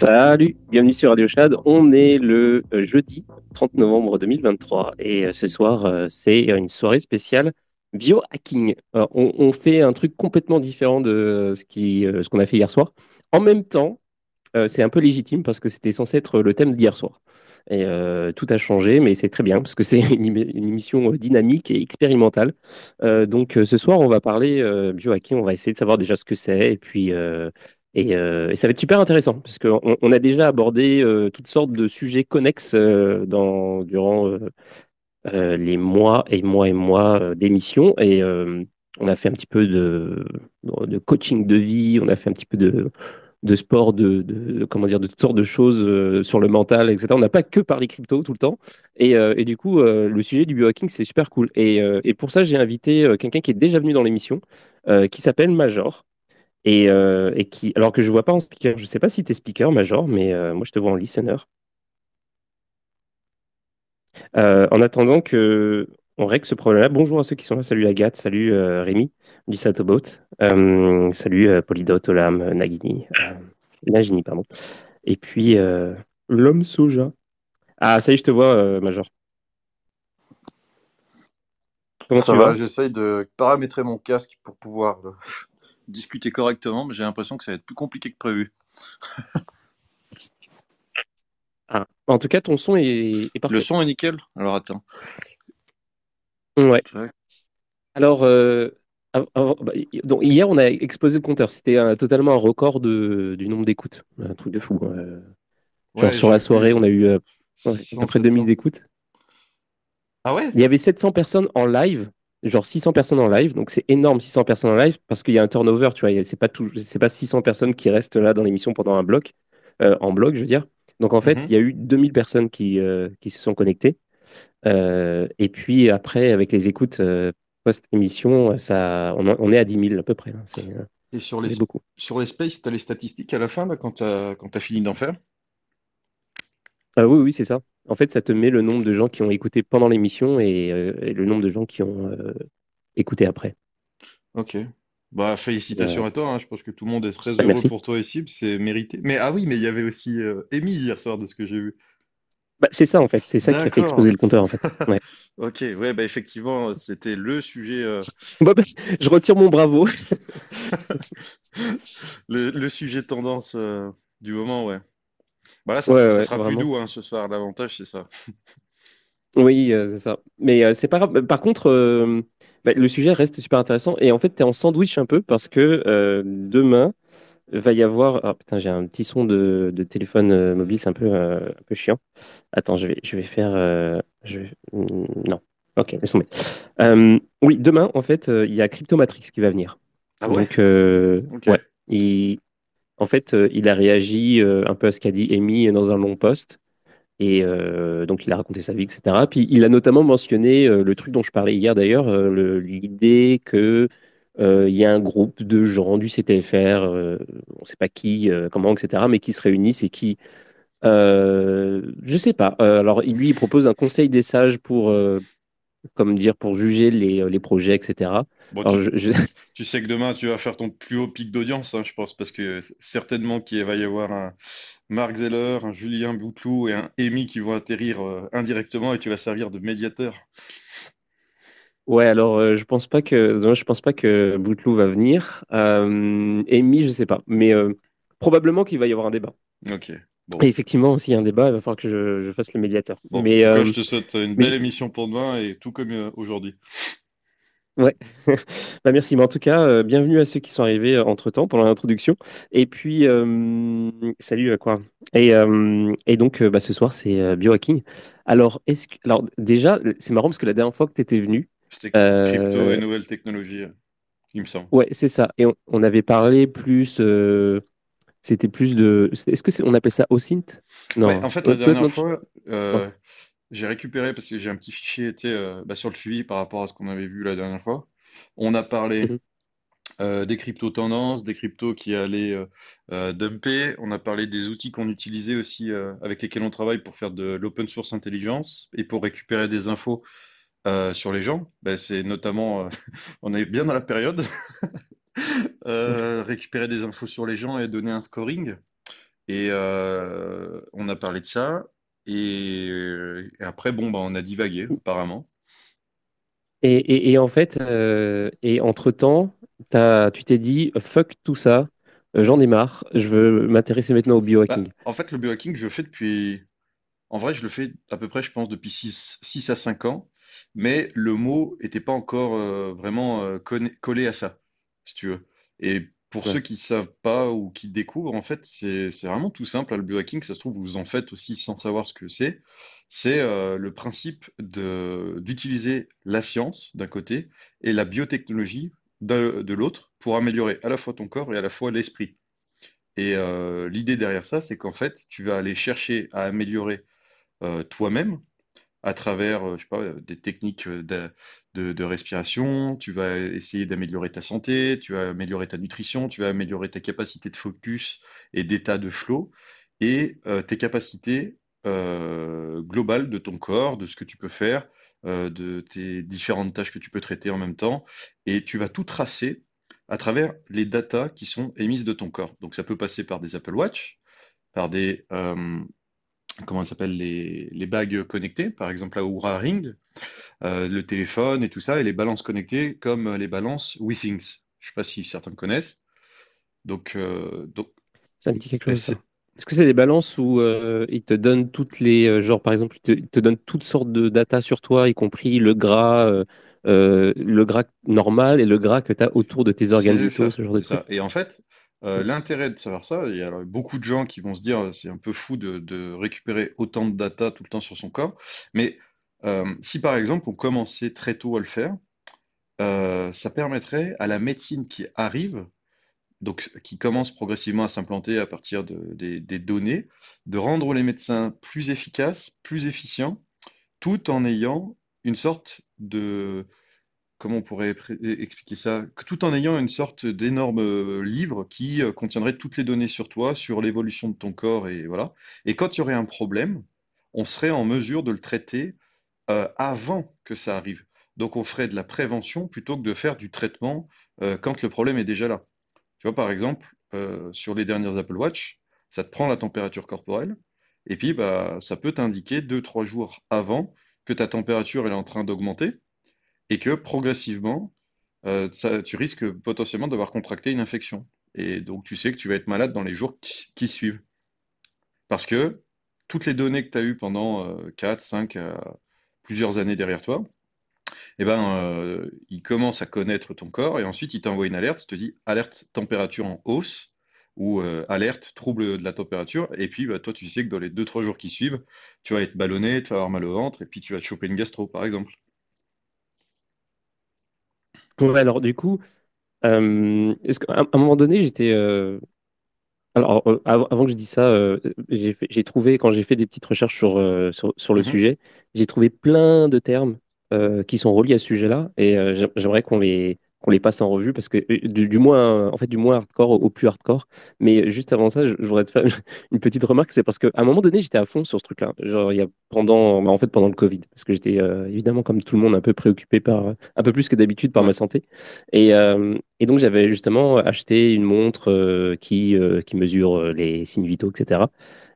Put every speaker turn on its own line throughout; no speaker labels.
Salut, bienvenue sur Radio Chad. On est le euh, jeudi 30 novembre 2023 et euh, ce soir, euh, c'est une soirée spéciale biohacking. On, fait un truc complètement différent de ce qu'on a fait hier soir. En même temps, c'est un peu légitime parce que c'était censé être le thème d'hier soir. Et tout a changé, mais c'est très bien parce que c'est une, émission dynamique et expérimentale. donc ce soir, on va parler biohacking. On va essayer de savoir déjà ce que c'est et puis euh, et, ça va être super intéressant, parce qu'on on a déjà abordé euh, toutes sortes de sujets connexes euh, dans, durant les mois et mois et mois d'émissions. Et on a fait un petit peu de, coaching de vie, on a fait un petit peu de, sport, de, comment dire, de toutes sortes de choses sur le mental, etc. On n'a pas que parlé crypto tout le temps. Et, du coup, le sujet du biohacking, c'est super cool. Et pour ça, j'ai invité quelqu'un qui est déjà venu dans l'émission, qui s'appelle Major. Euh, et, qui, alors que je ne vois pas en speaker, je ne sais pas si tu es speaker, Major, mais euh, moi je te vois en listener. Euh, en attendant que on règle ce problème-là, bonjour à ceux qui sont là. Salut Agathe, salut Rémi du Satobot, salut Polydot, Olam, Nagini, Nagini, pardon. Et puis l'homme soja. Ah, ça y est, je te vois, Major.
Comment ça va, J'essaye de paramétrer mon casque pour pouvoir discuter correctement, mais j'ai l'impression que ça va être plus compliqué que prévu.
Ah, en tout cas, ton son est, parfait.
Le son est nickel Alors attends.
Ouais. Alors, euh, bah, donc, hier, on a explosé le compteur. C'était totalement un record de, du nombre d'écoutes. Un truc de fou. Genre, sur la soirée, on a eu euh, près de 2000 écoutes.
Ah ouais?
Il y avait 700 personnes en live genre 600 personnes en live, donc c'est énorme 600 personnes en live parce qu'il y a un turnover, tu vois, c'est pas tout, c'est pas 600 personnes qui restent là dans l'émission pendant un bloc, euh, en bloc, je veux dire. Donc en fait, mhm. il y a eu 2000 personnes qui, euh, qui se sont connectées. Euh, et puis après, avec les écoutes post-émission, ça, on, est à 10 000 à peu près. Hein. c'est,
et sur les, beaucoup. sur les spaces, tu as les statistiques à la fin, là, quand tu as, as fini d'en faire?
Oui, oui, c'est ça. En fait, ça te met le nombre de gens qui ont écouté pendant l'émission et, euh, le nombre de gens qui ont euh, écouté après.
Ok. Bah, félicitations à toi. Hein. Je pense que tout le monde est très bah, heureux pour toi ici. C'est mérité. Mais ah oui, mais il y avait aussi euh, Amy hier soir de ce que j'ai vu.
Bah, c'est ça en fait. C'est ça qui a fait exploser le compteur en fait.
ok. Ouais. Bah effectivement, c'était le sujet.
Bah, je retire mon bravo.
le, le, sujet tendance du moment, ouais. Voilà, ça, sera plus doux hein, ce soir. L'avantage, c'est ça.
Oui, euh, c'est ça. Mais euh, c'est pas grave. Par contre, euh, bah, le sujet reste super intéressant. Et en fait, tu es en sandwich un peu parce que demain, va y avoir. Ah putain, j'ai un petit son de, téléphone mobile, c'est un peu, un peu chiant. Attends, je vais, je vais faire. je Non. Ok, laisse tomber. oui, demain, en fait, il y a Cryptomatrix qui va venir.
Ah ouais?
Donc, ouais. Il, en fait, euh, il a réagi euh, un peu à ce qu'a dit Amy dans un long post. Et euh, donc, il a raconté sa vie, etc. Puis, il a notamment mentionné le truc dont je parlais hier d'ailleurs, l'idée que il y a un groupe de gens du CTFR, on ne sait pas qui, comment, etc., mais qui se réunissent et qui, je ne sais pas. alors, lui, il propose un conseil des sages pour comme dire, pour juger les, euh, les projets, etc.
tu, sais que demain, tu vas faire ton plus haut pic d'audience, hein, je pense, parce que certainement qu'il va y avoir un Mark Zeller, un Julien Boutlou et un Amy qui vont atterrir euh, indirectement et tu vas servir de médiateur.
Ouais, alors euh, je pense pas que je pense pas que Boutlou va venir. Amy, je sais pas, mais probablement qu'il va y avoir un débat.
Ok.
Et effectivement, s'il y a un débat, il va falloir que je, fasse le médiateur.
mais, euh, je te souhaite une belle émission pour demain et tout comme euh, aujourd'hui.
Ouais, bah, merci. Mais en tout cas, euh, bienvenue à ceux qui sont arrivés entre temps pendant l'introduction. Et puis, salut à quoi. Et, et donc, bah, ce soir, c'est biohacking. Alors, est-ce que... Alors, déjà, c'est marrant parce que la dernière fois que tu étais venu.
C'était crypto et nouvelles technologies, il me semble.
Ouais, c'est ça. Et on, avait parlé plus c'était plus de. Est-ce que on appelle ça OSINT
Non. en fait, la dernière fois, euh, j'ai récupéré parce que j'ai un petit fichier euh, bah, sur le suivi par rapport à ce qu'on avait vu la dernière fois. On a parlé mhm. euh, des crypto tendances, des cryptos qui allaient dumper. On a parlé des outils qu'on utilisait aussi avec lesquels on travaille pour faire de l'open source intelligence et pour récupérer des infos sur les gens. Bah, c'est notamment, on est bien dans la période. Euh, récupérer des infos sur les gens et donner un scoring. Et on a parlé de ça. Et, après, bon, bah, on a divagué, apparemment.
Et, en fait, et entre-temps, tu t'es dit, fuck tout ça, j'en ai marre, je veux m'intéresser maintenant au biohacking. Bah,
en fait, le biohacking, je le fais depuis. En vrai, je le fais à peu près, je pense, depuis 6, à 5 ans. Mais le mot n'était pas encore vraiment collé à ça, si tu veux. Et pour ceux qui savent pas ou qui découvrent, en fait, c'est vraiment tout simple. Le biohacking, ça se trouve, vous en faites aussi sans savoir ce que c'est. C'est euh, le principe d'utiliser la science d'un côté et la biotechnologie de, l'autre pour améliorer à la fois ton corps et à la fois l'esprit. Et euh, l'idée derrière ça, c'est qu'en fait, tu vas aller chercher à améliorer euh, toi-même à travers, euh, je sais pas, euh, des techniques euh, de, respiration, tu vas essayer d'améliorer ta santé, tu vas améliorer ta nutrition, tu vas améliorer ta capacité de focus et d'état de flow, et tes capacités globales de ton corps, de ce que tu peux faire, de tes différentes tâches que tu peux traiter en même temps, et tu vas tout tracer à travers les datas qui sont émises de ton corps. Donc ça peut passer par des Apple Watch, par des, comment s'appelle les, les, bagues connectées, par exemple la Oura Ring, euh, le téléphone et tout ça, et les balances connectées comme les balances WeThings. Je ne sais pas si certains connaissent. Donc, euh, donc
ça me dit quelque chose. Est-ce que c'est des balances où euh, ils te donnent toutes les, genre par exemple, ils te, donnent toutes sortes de data sur toi, y compris le gras, le gras normal et le gras que tu as autour de tes organes vitaux, ce genre de
ça. Et en fait, euh, l'intérêt de savoir ça, il y a beaucoup de gens qui vont se dire c'est un peu fou de, récupérer autant de data tout le temps sur son corps, mais euh, si par exemple on commençait très tôt à le faire, euh, ça permettrait à la médecine qui arrive, donc qui commence progressivement à s'implanter à partir des, des données, de rendre les médecins plus efficaces, plus efficients, tout en ayant une sorte de, comment on pourrait expliquer ça, tout en ayant une sorte d'énorme euh, livre qui euh, contiendrait toutes les données sur toi, sur l'évolution de ton corps et voilà. Et quand il y aurait un problème, on serait en mesure de le traiter euh, avant que ça arrive. Donc on ferait de la prévention plutôt que de faire du traitement quand le problème est déjà là. Tu vois, par exemple, sur les dernières Apple Watch, ça te prend la température corporelle et puis bah, ça peut t'indiquer deux, trois jours avant que ta température est en train d'augmenter et que progressivement, euh, tu risques potentiellement d'avoir contracté une infection. Et donc, tu sais que tu vas être malade dans les jours qui, suivent. Parce que toutes les données que tu as eues pendant 4, 5, plusieurs années derrière toi, eh ben, euh, il commence à connaître ton corps et ensuite il t'envoie une alerte, il te dit alerte température en hausse ou euh, alerte trouble de la température. Et puis, bah, toi, tu sais que dans les 2-3 jours qui suivent, tu vas être ballonné, tu vas avoir mal au ventre et puis tu vas te choper une gastro, par exemple.
Ouais, alors du coup, euh, est-ce qu'à un moment donné, j'étais. euh, Alors, euh, avant que je dise ça, euh, j'ai j'ai trouvé, quand j'ai fait des petites recherches sur, sur, sur le mmh sujet, j'ai trouvé plein de termes qui sont reliés à ce sujet-là, et j'aimerais qu'on les, qu'on les passe en revue parce que euh, du, moins en fait du moins hardcore au, plus hardcore. Mais juste avant ça je, voudrais te faire une petite remarque c'est parce qu'à un moment donné j'étais à fond sur ce truc là genre il y a pendant bah, en fait pendant le Covid parce que j'étais euh, évidemment comme tout le monde un peu préoccupé par un peu plus que d'habitude par ma santé. Et, euh, et donc j'avais justement acheté une montre qui qui mesure les signes vitaux etc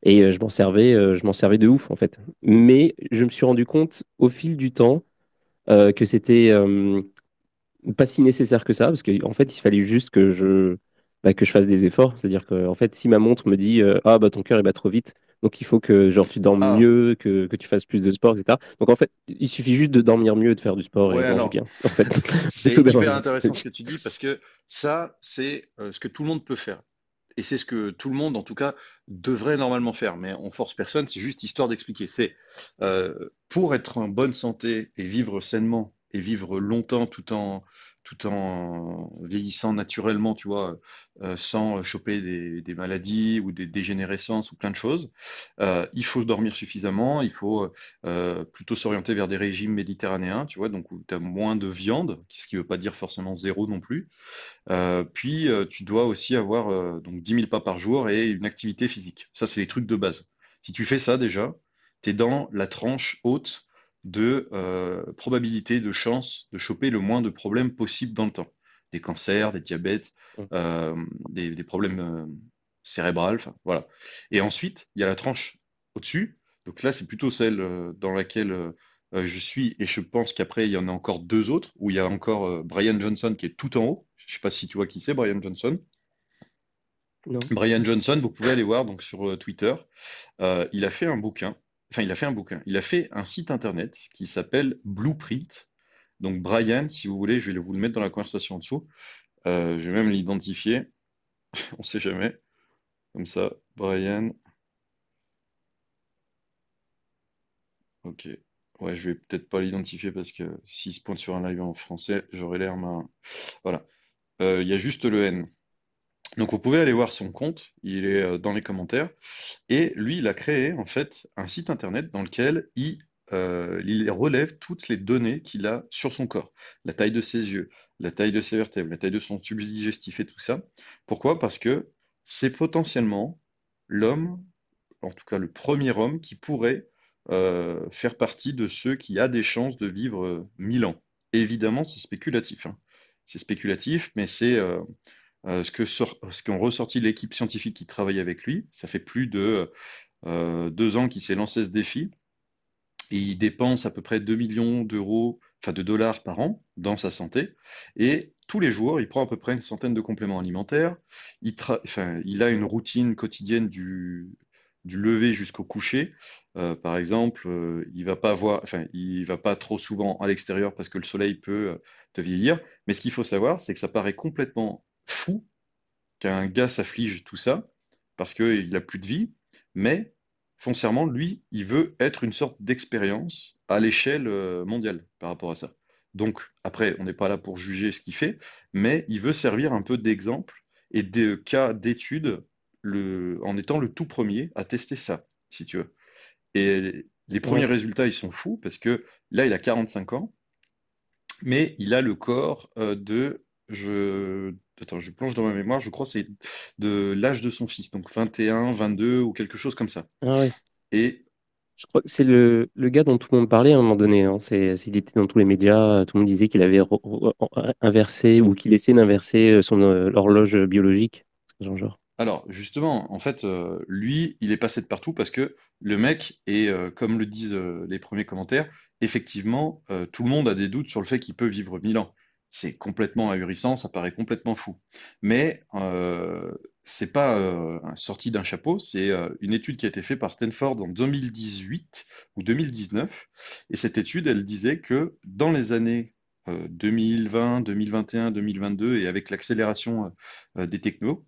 et je m'en servais je m'en servais de ouf en fait. Mais je me suis rendu compte au fil du temps que c'était pas si nécessaire que ça, parce qu'en en fait, il fallait juste que je, bah, que je fasse des efforts. C'est-à-dire que en fait, si ma montre me dit euh, Ah, bah ton cœur il bat trop vite, donc il faut que genre, tu dormes ah. mieux, que, que, tu fasses plus de sport, etc. Donc en fait, il suffit juste de dormir mieux, de faire du sport et de manger bien. En fait,
c'est hyper intéressant ce que tu dis, parce que ça, c'est euh, ce que tout le monde peut faire. Et c'est ce que tout le monde, en tout cas, devrait normalement faire. Mais on force personne, c'est juste histoire d'expliquer. C'est euh, pour être en bonne santé et vivre sainement et vivre longtemps tout en, tout en vieillissant naturellement, tu vois, euh, sans choper des, maladies ou des dégénérescences ou plein de choses. Euh, il faut dormir suffisamment, il faut euh, plutôt s'orienter vers des régimes méditerranéens, tu vois, donc où tu as moins de viande, ce qui ne veut pas dire forcément zéro non plus. puis tu dois aussi avoir donc 10 000 pas par jour et une activité physique. Ça, c'est les trucs de base. Si tu fais ça déjà, tu es dans la tranche haute de euh, probabilité, de chance de choper le moins de problèmes possibles dans le temps. Des cancers, des diabètes, euh, des, problèmes cérébrale, enfin voilà. Et ensuite, il y a la tranche au-dessus. Donc là, c'est plutôt celle euh, dans laquelle euh, euh, je suis, et je pense qu'après, il y en a encore deux autres, où il y a encore Brian Johnson qui est tout en haut. Je sais pas si tu vois qui c'est, Brian Johnson.
Non.
Brian Johnson, vous pouvez aller voir donc sur Twitter. il a fait un bouquin, enfin il a fait un bouquin, il a fait un site internet qui s'appelle Blueprint. Donc Brian, si vous voulez, je vais vous le mettre dans la conversation en dessous. je vais même l'identifier. On sait jamais. Comme ça, Brian. Ok. Ouais, je vais peut-être pas l'identifier parce que s'il se pointe sur un live en français, j'aurais l'air. Voilà. Euh, il y a juste le N. Donc vous pouvez aller voir son compte, il est euh, dans les commentaires. Et lui, il a créé en fait un site internet dans lequel il, euh, il relève toutes les données qu'il a sur son corps. La taille de ses yeux, la taille de ses vertèbres, la taille de son tube digestif et tout ça. Pourquoi? Parce que c'est potentiellement l'homme, en tout cas le premier homme, qui pourrait euh, faire partie de ceux qui a des chances de vivre euh, mille ans. évidemment, c'est spéculatif. Hein. C'est spéculatif, mais c'est ce que ce qu'ont ressorti l'équipe scientifique qui travaille avec lui. Ça fait plus de deux ans qu'il s'est lancé ce défi. Il dépense à peu près 2 millions d'euros, enfin de dollars par an dans sa santé. Et tous les jours, il prend à peu près une centaine de compléments alimentaires. Il, a une routine quotidienne du, lever jusqu'au coucher. Euh, par exemple, euh, il va va pas trop souvent à l'extérieur parce que le soleil peut euh, te vieillir. Mais ce qu'il faut savoir, c'est que ça paraît complètement fou qu'un gars s'afflige tout ça parce qu'il n'a plus de vie. Mais foncièrement, lui, il veut être une sorte d'expérience à l'échelle mondiale par rapport à ça. Donc, après, on n'est pas là pour juger ce qu'il fait, mais il veut servir un peu d'exemple et de cas d'études en étant le tout premier à tester ça, si tu veux. Et les premiers résultats, ils sont fous parce que là, il a 45 ans, mais il a le corps euh, de. Je, attends, je plonge dans ma mémoire, je crois que c'est de l'âge de son fils, donc 21, 22 ou quelque chose comme ça.
Ah
Et
je crois que c'est le, le, gars dont tout le monde parlait à un moment donné. Hein. C'est, il était dans tous les médias, tout le monde disait qu'il avait inversé ou qu'il essayait d'inverser son euh, horloge biologique. Genre.
Alors, justement, en fait, euh, lui, il est passé de partout parce que le mec est, euh, comme le disent euh, les premiers commentaires, effectivement, tout le monde a des doutes sur le fait qu'il peut vivre mille ans. C'est complètement ahurissant, ça paraît complètement fou. Mais c'est pas sorti d'un chapeau, c'est une étude qui a été faite par Stanford en 2018 ou 2019. Et cette étude, elle disait que dans les années 2020, 2021, 2022, et avec l'accélération des technos,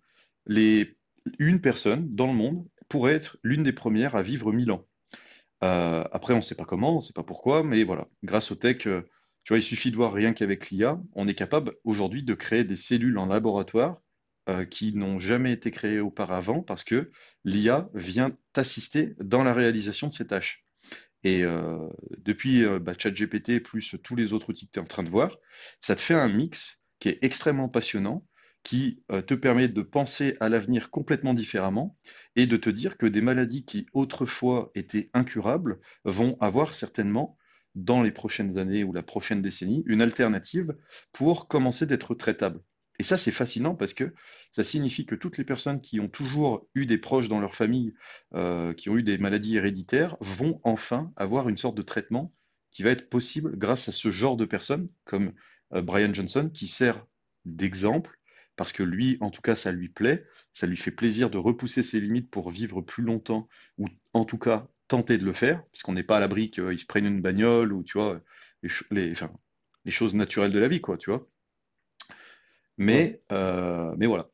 une personne dans le monde pourrait être l'une des premières à vivre 1000 ans. Euh, après, on ne sait pas comment, on ne sait pas pourquoi, mais voilà, grâce au tech, euh, tu vois, il suffit de voir rien qu'avec l'IA, on est capable aujourd'hui de créer des cellules en laboratoire euh, qui n'ont jamais été créées auparavant parce que l'IA vient t'assister dans la réalisation de ces tâches. Et depuis bah, ChatGPT plus tous les autres outils que tu es en train de voir, ça te fait un mix qui est extrêmement passionnant qui euh, te permet de penser à l'avenir complètement différemment et de te dire que des maladies qui autrefois étaient incurables vont avoir certainement, dans les prochaines années ou la prochaine décennie, une alternative pour commencer d'être traitables. Et ça, c'est fascinant parce que ça signifie que toutes les personnes qui ont toujours eu des proches dans leur famille, euh, qui ont eu des maladies héréditaires, vont enfin avoir une sorte de traitement qui va être possible grâce à ce genre de personnes comme euh, Brian Johnson qui sert d'exemple parce que lui, en tout cas, ça lui plaît, ça lui fait plaisir de repousser ses limites pour vivre plus longtemps, ou en tout cas tenter de le faire, puisqu'on n'est pas à l'abri qu'il se prenne une bagnole, ou tu vois, les, les, choses naturelles de la vie, quoi, tu vois. Mais, euh, mais voilà.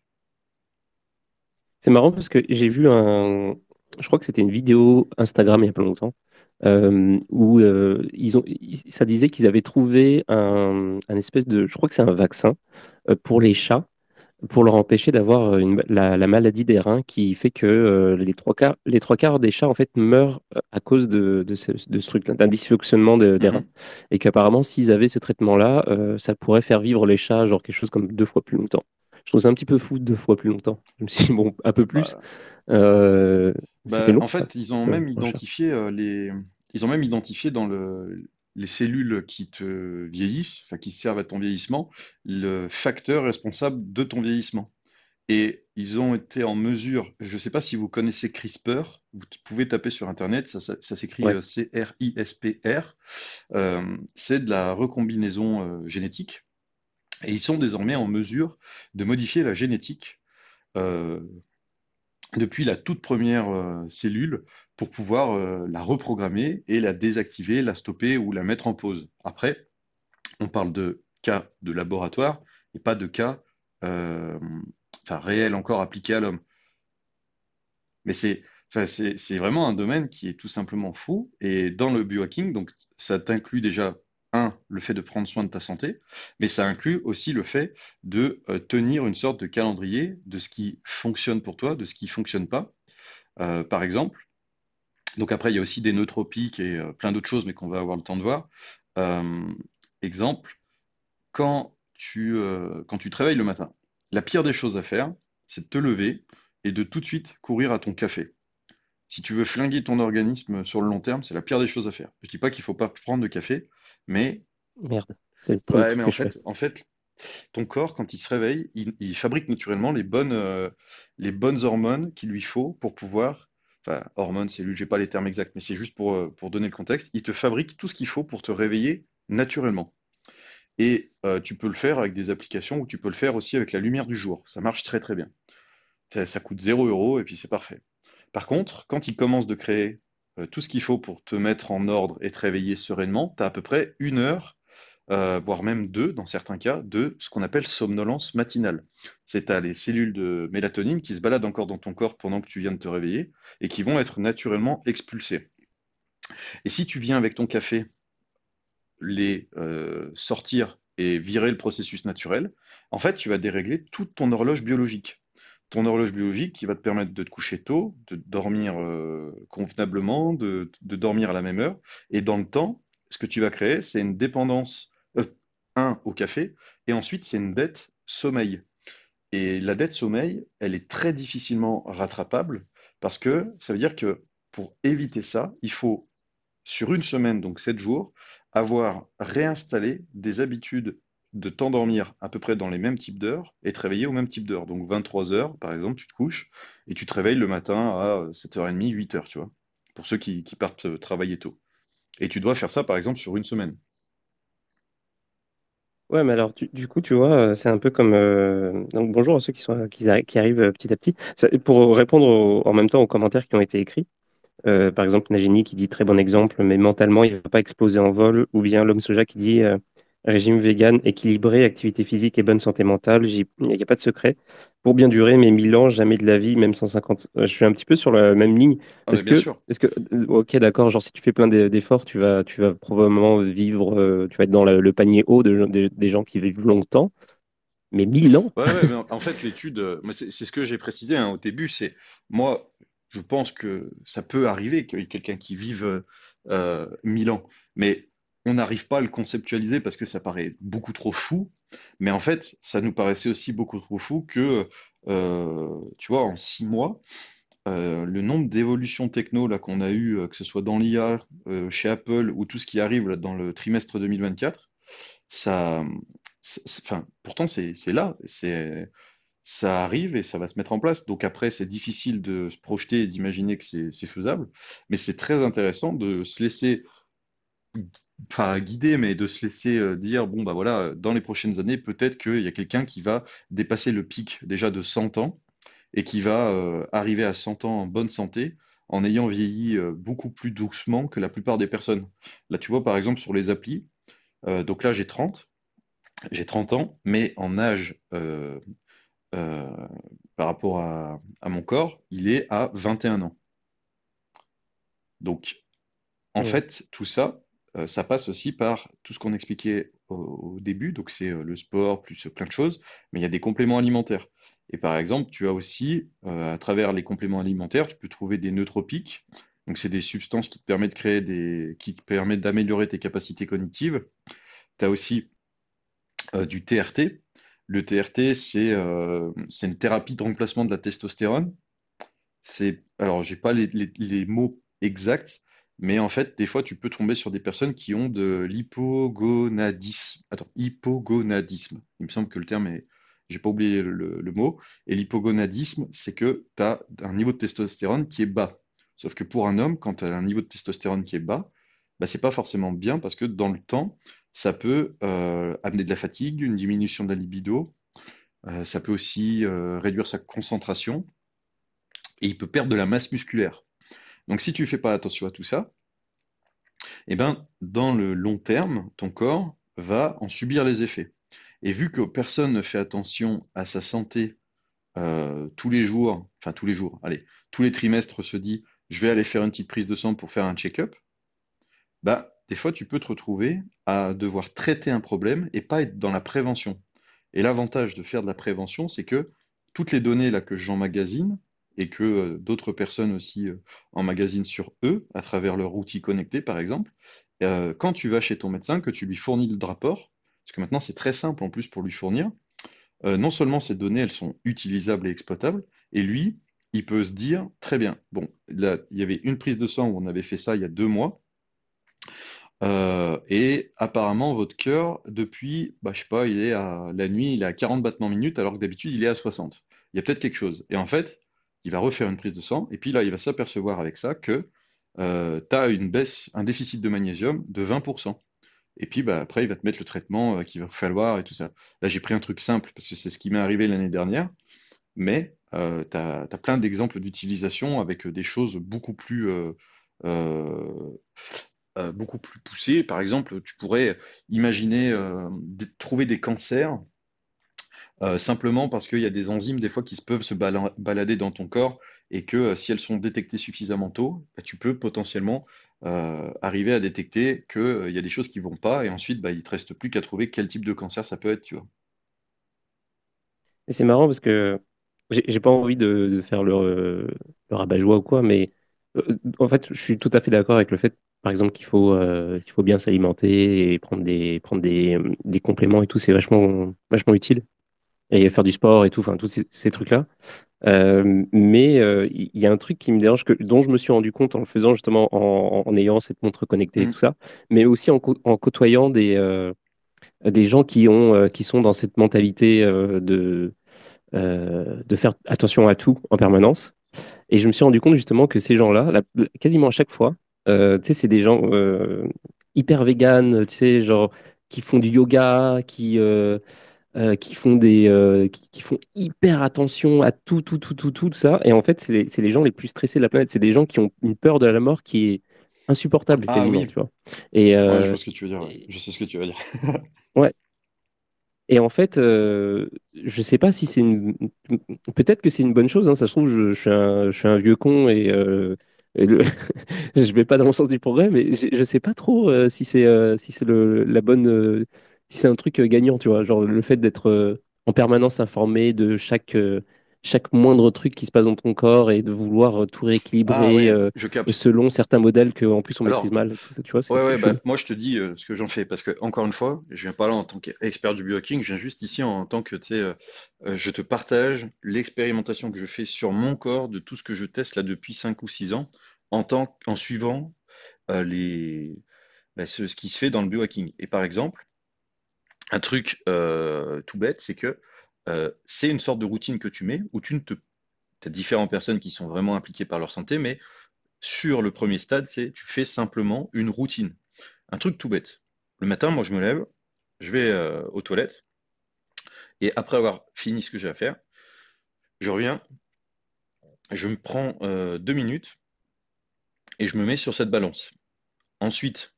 C'est marrant parce que j'ai vu un, je crois que c'était une vidéo Instagram il n'y a pas longtemps, euh, où euh, ils ont, ça disait qu'ils avaient trouvé un, un, espèce de, je crois que c'est un vaccin pour les chats pour leur empêcher d'avoir euh, la, la, maladie des reins qui fait que euh, les, trois quarts, les trois quarts des chats en fait meurent euh, à cause de, de ce, de ce truc d'un dysfonctionnement des mhm. reins. Et qu'apparemment, s'ils avaient ce traitement-là, ça pourrait faire vivre les chats genre quelque chose comme deux fois plus longtemps. Je trouve ça un petit peu fou deux fois plus longtemps. Je me suis dit, bon, un peu plus.
Bah, bah, en fait, ils ont même identifié les. Ils ont même identifié dans le, les cellules qui te vieillissent, enfin qui servent à ton vieillissement, le facteur responsable de ton vieillissement. Et ils ont été en mesure, je ne sais pas si vous connaissez CRISPR, vous pouvez taper sur Internet, ça, s'écrit C-R-I-S-P-R, c'est de la recombinaison génétique. Et ils sont désormais en mesure de modifier la génétique depuis la toute première euh, cellule pour pouvoir euh, la reprogrammer et la désactiver, la stopper ou la mettre en pause. Après, on parle de cas de laboratoire et pas de cas euh, réels encore appliqués à l'homme. Mais c'est vraiment un domaine qui est tout simplement fou. Et dans le biohacking, donc ça t'inclut déjà un, le fait de prendre soin de ta santé, mais ça inclut aussi le fait de euh, tenir une sorte de calendrier de ce qui fonctionne pour toi, de ce qui ne fonctionne pas. Euh, par exemple, donc après, il y a aussi des nootropiques et euh, plein d'autres choses, mais qu'on va avoir le temps de voir. exemple, quand tu, quand tu te réveilles le matin, la pire des choses à faire, c'est de te lever et de tout de suite courir à ton café. Si tu veux flinguer ton organisme sur le long terme, c'est la pire des choses à faire. Je ne dis pas qu'il ne faut pas prendre de café, mais.
Merde.
Ouais, mais en fait, en fait, ton corps, quand il se réveille, il, fabrique naturellement les bonnes, euh, les bonnes hormones qu'il lui faut pour pouvoir. Enfin, hormones, cellules, je n'ai pas les termes exacts, mais c'est juste pour, euh, pour donner le contexte. Il te fabrique tout ce qu'il faut pour te réveiller naturellement. Et euh, tu peux le faire avec des applications ou tu peux le faire aussi avec la lumière du jour. Ça marche très très bien. Ça, ça coûte 0 euros et puis c'est parfait. Par contre, quand il commence de créer tout ce qu'il faut pour te mettre en ordre et te réveiller sereinement, tu as à peu près une heure, euh, voire même deux dans certains cas, de ce qu'on appelle somnolence matinale. C'est à les cellules de mélatonine qui se baladent encore dans ton corps pendant que tu viens de te réveiller et qui vont être naturellement expulsées. Et si tu viens avec ton café les euh, sortir et virer le processus naturel, en fait, tu vas dérégler toute ton horloge biologique ton horloge biologique qui va te permettre de te coucher tôt, de dormir euh, convenablement, de, dormir à la même heure. Et dans le temps, ce que tu vas créer, c'est une dépendance, euh, un, au café, et ensuite, c'est une dette sommeil. Et la dette sommeil, elle est très difficilement rattrapable parce que ça veut dire que pour éviter ça, il faut, sur une semaine, donc sept jours, avoir réinstallé des habitudes de t'endormir à peu près dans les mêmes types d'heures et te réveiller au même type d'heure. Donc 23 heures, par exemple, tu te couches et tu te réveilles le matin à 7h30, 8h, tu vois, pour ceux qui, partent euh, travailler tôt. Et tu dois faire ça, par exemple, sur une semaine.
Ouais, mais alors du, coup, tu vois, euh, c'est un peu comme euh, donc bonjour à ceux qui arrivent petit à petit. pour répondre en même temps aux commentaires qui ont été écrits, par exemple Nagini qui dit très bon exemple, mais mentalement il ne va pas exploser en vol, ou bien l'homme soja qui dit Régime vegan, équilibré, activité physique et bonne santé mentale, il n'y a pas de secret. Pour bien durer, mais 1000 ans, jamais de la vie, même 150. Euh, je suis un petit peu sur la même ligne.
Ah, est-ce que,
est-ce que, euh, ok, d'accord, genre si tu fais plein d'efforts, tu vas, tu vas probablement vivre, euh, tu vas être dans le, panier haut de, des gens qui vivent longtemps. Mais 1000 ans
Ouais, ouais mais en fait, l'étude, c'est ce que j'ai précisé hein, au début, c'est moi, je pense que ça peut arriver qu'il y ait quelqu'un qui vive euh, 1000 ans. Mais on n'arrive pas à le conceptualiser parce que ça paraît beaucoup trop fou, mais en fait, ça nous paraissait aussi beaucoup trop fou que, euh, tu vois, en six mois, euh, le nombre d'évolutions techno là qu'on a eu, euh, que ce soit dans l'IA, chez Apple ou tout ce qui arrive là, dans le trimestre 2024, ça, enfin, pourtant c'est là, ça arrive et ça va se mettre en place. Donc après, c'est difficile de se projeter et d'imaginer que c'est faisable, mais c'est très intéressant de se laisser enfin guider, mais de se laisser euh, dire, bon, bah voilà, dans les prochaines années, peut-être qu'il y a quelqu'un qui va dépasser le pic déjà de 100 ans et qui va euh, arriver à 100 ans en bonne santé en ayant vieilli euh, beaucoup plus doucement que la plupart des personnes. Là, tu vois, par exemple, sur les applis, donc là, j'ai 30, j'ai 30 ans, mais en âge par rapport à, à, mon corps, il est à 21 ans. Donc, en fait, tout ça, euh, ça passe aussi par tout ce qu'on expliquait au, début, donc c'est euh, le sport, plus plein de choses, mais il y a des compléments alimentaires. Et par exemple, tu as aussi, euh, à travers les compléments alimentaires, tu peux trouver des nootropiques. Donc, c'est des substances qui te permettent de créer des, qui te permettent d'améliorer tes capacités cognitives. Tu as aussi du TRT. Le TRT, c'est c'est une thérapie de remplacement de la testostérone. C'est, alors, j'ai pas les, les mots exacts, mais en fait, des fois, tu peux tomber sur des personnes qui ont de l'hypogonadisme. Attends, hypogonadisme. Il me semble que le terme est. j'ai pas oublié le, mot. Et l'hypogonadisme, c'est que tu as un niveau de testostérone qui est bas. Sauf que pour un homme, quand tu as un niveau de testostérone qui est bas, bah, c'est pas forcément bien parce que dans le temps, ça peut euh, amener de la fatigue, une diminution de la libido, euh, ça peut aussi euh, réduire sa concentration et il peut perdre de la masse musculaire. Donc si tu ne fais pas attention à tout ça, eh ben, dans le long terme, ton corps va en subir les effets. Et vu que personne ne fait attention à sa santé euh, tous les jours, enfin tous les jours, allez, tous les trimestres se dit, je vais aller faire une petite prise de sang pour faire un check-up, bah, des fois tu peux te retrouver à devoir traiter un problème et pas être dans la prévention. Et l'avantage de faire de la prévention, c'est que toutes les données là que j'emmagasine et que euh, d'autres personnes aussi euh, emmagasinent sur eux, à travers leur outil connecté par exemple, quand tu vas chez ton médecin, que tu lui fournis le rapport, parce que maintenant, c'est très simple en plus pour lui fournir. Euh, non seulement ces données, elles sont utilisables et exploitables, et lui, il peut se dire, très bien, bon, là, il y avait une prise de sang où on avait fait ça il y a deux mois, euh, et apparemment, votre cœur, depuis, bah, je sais pas, il est à la nuit, il est à 40 battements minutes, alors que d'habitude, il est à 60. Il y a peut-être quelque chose. Et en fait, il va refaire une prise de sang, et puis là, il va s'apercevoir avec ça que euh, tu as une baisse, un déficit de magnésium de 20%. Et puis bah, après, il va te mettre le traitement euh, qu'il va falloir et tout ça. Là, j'ai pris un truc simple parce que c'est ce qui m'est arrivé l'année dernière. Mais euh, tu as, plein d'exemples d'utilisation avec des choses beaucoup plus, beaucoup plus poussées. Par exemple, tu pourrais imaginer trouver des cancers simplement parce qu'il y a des enzymes des fois qui peuvent se balader dans ton corps et que si elles sont détectées suffisamment tôt, bah, tu peux potentiellement euh, arriver à détecter qu'il euh, y a des choses qui vont pas, et ensuite, bah, il ne te reste plus qu'à trouver quel type de cancer ça peut être, tu vois.
c'est marrant parce que j'ai pas envie de, faire le, rabat-joie ou quoi, mais euh, en fait, je suis tout à fait d'accord avec le fait, par exemple, qu'il faut, faut bien s'alimenter et prendre des, prendre des, des compléments et tout, c'est vachement, vachement utile. Et faire du sport et tout, enfin, tous ces trucs-là. Euh, mais euh, il y a un truc qui me dérange, que, dont je me suis rendu compte en le faisant justement en, ayant cette montre connectée et mmh. tout ça, mais aussi en, côtoyant des, euh, des gens qui, ont, qui sont dans cette mentalité de, de faire attention à tout en permanence. Et je me suis rendu compte justement que ces gens-là, quasiment à chaque fois, tu sais, c'est des gens hyper véganes, tu sais, genre qui font du yoga, qui euh, qui font des euh, qui, font hyper attention à tout tout tout tout tout ça. Et en fait c'est les, les, gens les plus stressés de la planète. C'est des gens qui ont une peur de la mort qui est insupportable ah, quasiment tu vois.
Et euh, je vois ce que tu veux dire je sais ce que tu veux dire.
Ouais. Et en fait je sais pas si c'est une peut-être que c'est une bonne chose hein. ça se trouve je, suis un, je suis un vieux con et, et le... je vais pas dans le sens du progrès mais je, je sais pas trop si c'est si c'est la bonne si c'est un truc euh, gagnant, tu vois, genre le fait d'être euh, en permanence informé de chaque, euh, chaque moindre truc qui se passe dans ton corps et de vouloir tout rééquilibrer ah selon certains modèles qu'en plus on maîtrise mal. tu vois,
ouais, bah, moi je te dis ce que j'en fais parce que encore une fois, je viens pas là en tant qu'expert du biohacking, je viens juste ici en, tant que tu sais, je te partage l'expérimentation que je fais sur mon corps de tout ce que je teste là depuis 5 ou 6 ans en, tant, en suivant les, bah, ce, ce, qui se fait dans le biohacking. Et par exemple, un truc euh, tout bête, c'est que euh, c'est une sorte de routine que tu mets où tu ne te. as différentes personnes qui sont vraiment impliquées par leur santé, mais sur le premier stade, c'est tu fais simplement une routine. Un truc tout bête. Le matin, moi, je me lève, je vais euh, aux toilettes, et après avoir fini ce que j'ai à faire, je reviens, je me prends deux minutes et je me mets sur cette balance. Ensuite,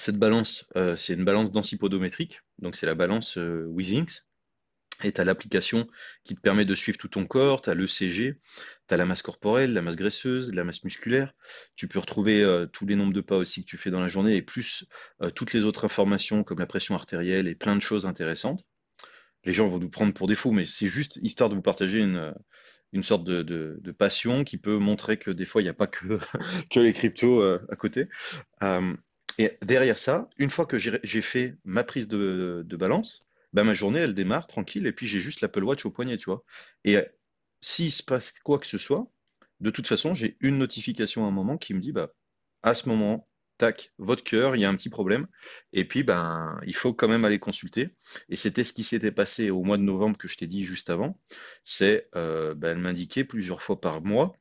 cette balance, euh, c'est une balance densipodométrique, donc c'est la balance euh. Et tu as l'application qui te permet de suivre tout ton corps, tu as l'ECG, tu as la masse corporelle, la masse graisseuse, la masse musculaire. Tu peux retrouver euh, tous les nombres de pas aussi que tu fais dans la journée et plus toutes les autres informations comme la pression artérielle et plein de choses intéressantes. Les gens vont nous prendre pour des fous, mais c'est juste histoire de vous partager une, une sorte de, passion qui peut montrer que des fois, il n'y a pas que, que les cryptos à côté. Et derrière ça, une fois que j'ai fait ma prise de, balance, bah, ma journée, elle démarre tranquille, et puis j'ai juste l'Apple Watch au poignet, tu vois. Et euh, s'il se passe quoi que ce soit, de toute façon, j'ai une notification à un moment qui me dit, bah, à ce moment, tac, votre cœur, il y a un petit problème. Et puis, ben, il faut quand même aller consulter. Et c'était ce qui s'était passé au mois de novembre que je t'ai dit juste avant. C'est, euh, ben, elle m'indiquait plusieurs fois par mois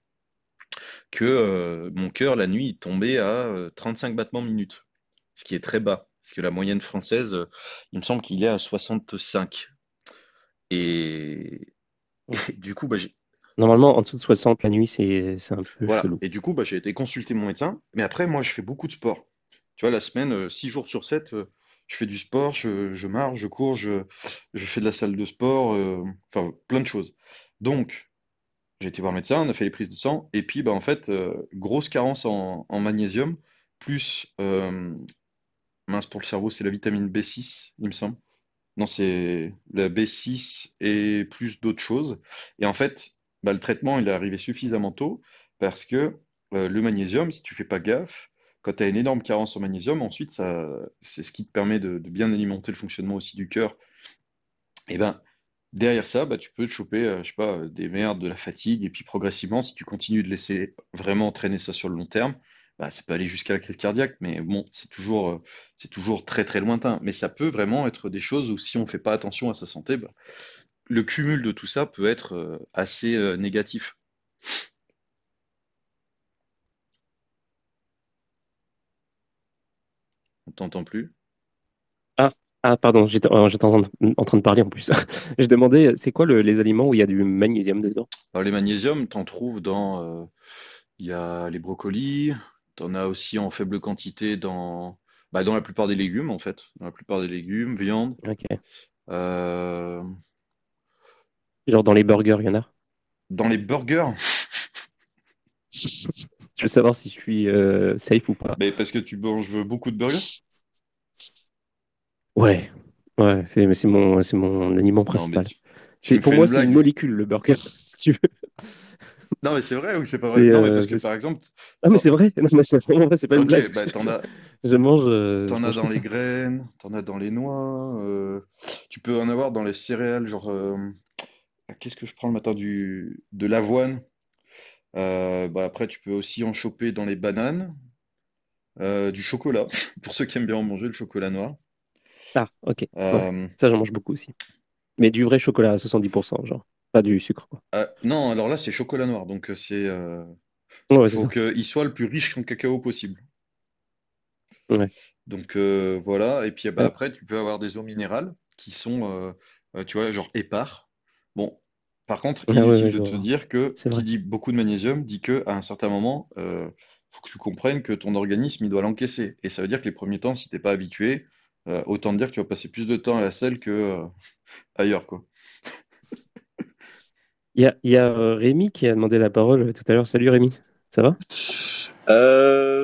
que euh, mon cœur, la nuit, il tombait à 35 battements minutes, ce qui est très bas. Parce que la moyenne française, il me semble qu'il est à 65. Et, du coup, bah, j'ai
Normalement, en dessous de 60 la nuit, c'est un peu
voilà.
chelou.
Et du coup, bah, j'ai été consulter mon médecin. Mais après, moi, je fais beaucoup de sport. Tu vois, la semaine, 6 jours sur 7, je fais du sport, je, je marche, je cours, je, je fais de la salle de sport, enfin, plein de choses. Donc, j'ai été voir le médecin, on a fait les prises de sang. Et puis, bah, en fait, grosse carence en, en magnésium, plus, mince pour le cerveau, c'est la vitamine B6, il me semble. Non, c'est la B6 et plus d'autres choses. Et en fait, bah, le traitement, il est arrivé suffisamment tôt parce que euh, le magnésium, si tu fais pas gaffe, quand tu as une énorme carence en magnésium, ensuite, ça, c'est ce qui te permet de, bien alimenter le fonctionnement aussi du cœur. Et ben, derrière ça, bah, tu peux te choper, euh, je sais pas, des merdes, de la fatigue, et puis progressivement, si tu continues de laisser vraiment traîner ça sur le long terme, bah, ça peut aller jusqu'à la crise cardiaque, mais bon, c'est toujours, euh, c'est toujours très très lointain. Mais ça peut vraiment être des choses où si on ne fait pas attention à sa santé, bah, le cumul de tout ça peut être euh, assez euh, négatif. On t'entend plus?
Ah, ah pardon, j'étais en, train de parler en plus. Je demandais, c'est quoi les aliments où il y a du magnésium dedans?
Alors, les magnésiums, t'en trouves dans, euh, il y a les brocolis, t'en as aussi en faible quantité dans, bah, dans la plupart des légumes en fait, dans la plupart des légumes, viande.
Ok.
Euh,
Genre dans les burgers, il y en a?
Dans les burgers?
Je veux savoir si je suis euh, safe ou pas.
Mais parce que tu manges beaucoup de burgers?
Ouais, ouais, c'est mais c'est mon, c'est mon aliment principal. C'est, pour moi, c'est une molécule, le burger, si tu veux.
Non, mais c'est vrai ou c'est pas vrai? Non, mais parce
euh,
que par exemple,
Ah, mais c'est vrai, non, mais c'est vraiment vrai, c'est pas une blague.
bah t'en as,
Je mange, euh,
t'en as dans les graines, t'en as dans les noix, tu peux en avoir dans les céréales, genre qu'est-ce que je prends le matin du, de l'avoine. Euh, bah après, tu peux aussi en choper dans les bananes, euh, du chocolat, pour ceux qui aiment bien manger le chocolat noir.
Ah, ok.
Euh,
Ça, j'en mange beaucoup aussi. Mais du vrai chocolat à 70%, genre. Pas du sucre, quoi.
non, alors là, c'est chocolat noir, donc c'est
Ouais,
faut qu'il soit le plus riche en cacao possible.
Ouais.
Donc voilà, et puis bah, après, tu peux avoir des eaux minérales qui sont, tu vois, genre épars. Bon, par contre, ah inutile de te dire que qui dit beaucoup de magnésium dit que à un certain moment, il euh, faut que tu comprennes que ton organisme il doit l'encaisser. Et ça veut dire que les premiers temps, si t'es pas habitué, euh, autant te dire que tu vas passer plus de temps à la selle que euh, ailleurs, quoi.
Il y a, Rémi qui a demandé la parole tout à l'heure. Salut Rémi, ça va?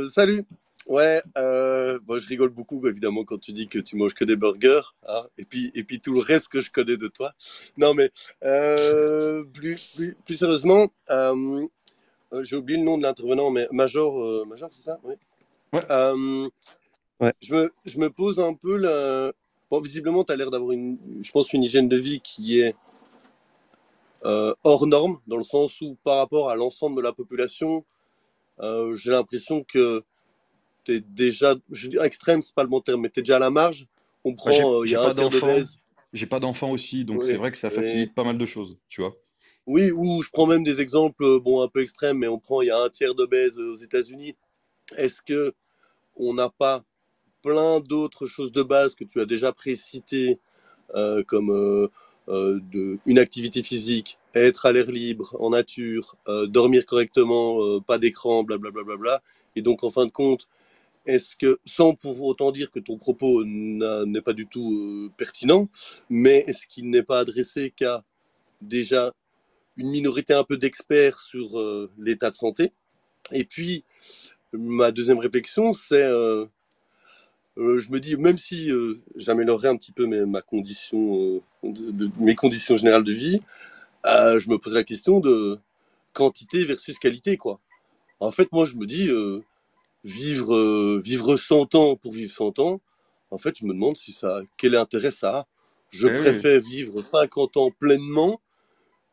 salut. Ouais, euh, je rigole beaucoup évidemment quand tu dis que tu manges que des burgers, hein, et puis et puis tout le reste que je connais de toi. Non mais euh, plus, plus, plus sérieusement, euh, euh, j'ai oublié le nom de l'intervenant, mais Major, Major, c'est ça, oui.
Ouais.
Ouais.
Je me je me pose un peu la. Bon, visiblement, tu as l'air d'avoir une, je pense, une hygiène de vie qui est hors norme, dans le sens où par rapport à l'ensemble de la population, j'ai l'impression que t'es déjà, je dis extrême, c'est pas le bon terme, mais t'es déjà à la marge. On prend, euh, il y a un
de J'ai pas d'enfant aussi, donc c'est vrai que ça facilite pas mal de choses, tu vois.
Oui, ou je prends même des exemples, euh, bon, un peu extrêmes, mais on prend, il y a un tiers de baise aux États-Unis. Est-ce que on n'a pas plein d'autres choses de base que tu as déjà précitées, euh, comme de, une activité physique, être à l'air libre, en nature, dormir correctement, pas d'écran, blablabla. Bla, bla, bla, et donc, en fin de compte, est-ce que, sans pour autant dire que ton propos n'est pas du tout euh, pertinent, mais est-ce qu'il n'est pas adressé qu'à déjà une minorité un peu d'experts sur euh, l'état de santé? Et puis, ma deuxième réflexion, c'est, euh, je me dis, même si j'améliorerais un petit peu mes, ma condition, de, mes conditions générales de vie, je me pose la question de quantité versus qualité, quoi. En fait, moi, je me dis, vivre, euh, vivre 100 ans pour vivre 100 ans, en fait, je me demande si ça, quel intérêt ça a. Je eh préfère vivre 50 ans pleinement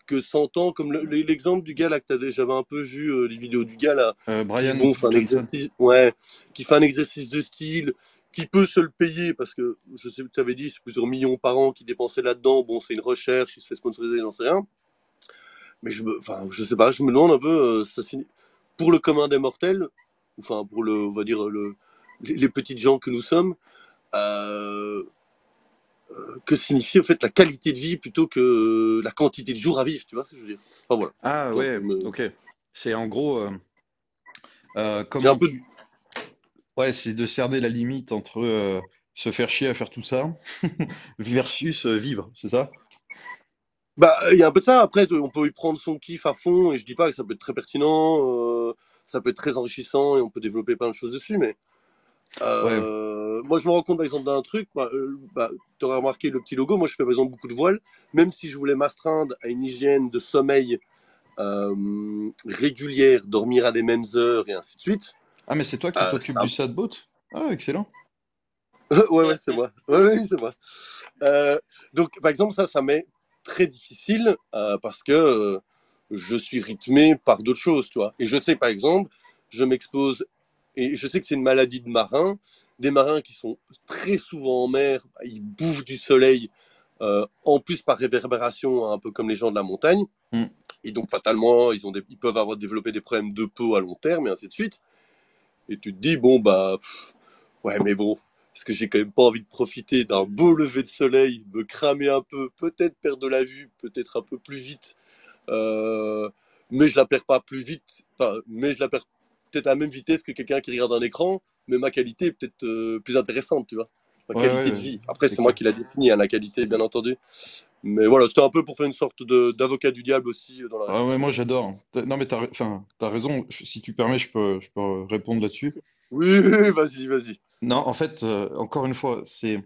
que 100 ans, comme l'exemple du gars là que j'avais un peu vu euh, les vidéos du gars là,
euh, Brian
qui, fait un exercice, ouais, qui fait un exercice de style, qui peut se le payer parce que je sais que tu avais dit c'est plusieurs millions par an qui dépensaient là-dedans. Bon, c'est une recherche, il se fait sponsoriser, j'en sais rien. Mais je me, enfin, je sais pas, je me demande un peu, euh, ça, pour le commun des mortels, enfin pour le, on va dire le, les, petites gens que nous sommes, euh, euh, que signifie en fait la qualité de vie plutôt que la quantité de jours à vivre, tu vois ce que je veux dire? Enfin, voilà.
Ah ouais, ok. C'est en gros, euh, comment peu... ouais, c'est de cerner la limite entre se faire chier à faire tout ça versus vivre, c'est ça?
Bah, il y a un peu de ça. Après, on peut y prendre son kiff à fond, et je dis pas que ça peut être très pertinent, ça peut être très enrichissant, et on peut développer plein de choses dessus, mais euh, moi, je me rends compte, par exemple, d'un truc. Bah, euh, bah, tu auras remarqué le petit logo. Moi, je fais, par exemple, beaucoup de voiles. Même si je voulais m'astreindre à une hygiène de sommeil euh, régulière, dormir à les mêmes heures et ainsi de suite.
Ah, mais c'est toi qui t'occupes du sadboat Ah, excellent.
ouais, ouais, c'est moi. Ouais, ouais, c'est moi. donc, par exemple, ça, ça m'est très difficile parce que je suis rythmé par d'autres choses, tu vois. Et je sais, par exemple, je m'expose et je sais que c'est une maladie de marins. Des marins qui sont très souvent en mer, ils bouffent du soleil, euh, en plus par réverbération, un peu comme les gens de la montagne. Mm. Et donc, fatalement, ils, ont ils peuvent avoir développé des problèmes de peau à long terme, et ainsi de suite. Et tu te dis, bon, bah, ouais, mais bon, est-ce que j'ai quand même pas envie de profiter d'un beau lever de soleil, me cramer un peu, peut-être perdre de la vue, peut-être un peu plus vite, euh, mais je la perds pas plus vite, enfin, mais je la perds peut-être à la même vitesse que quelqu'un qui regarde un écran, mais ma qualité est peut-être euh, plus intéressante, tu vois. Ma qualité de vie. Après, c'est moi qui l'a défini, hein, la qualité, bien entendu. Mais voilà, c'était un peu pour faire une sorte d'avocat du diable aussi euh, dans la.
Ah ouais, moi j'adore. Non, mais t'as as raison. Si tu permets, je peux, je peux répondre là-dessus.
Oui, vas-y, vas-y.
Non, en fait, euh, encore une fois, c'est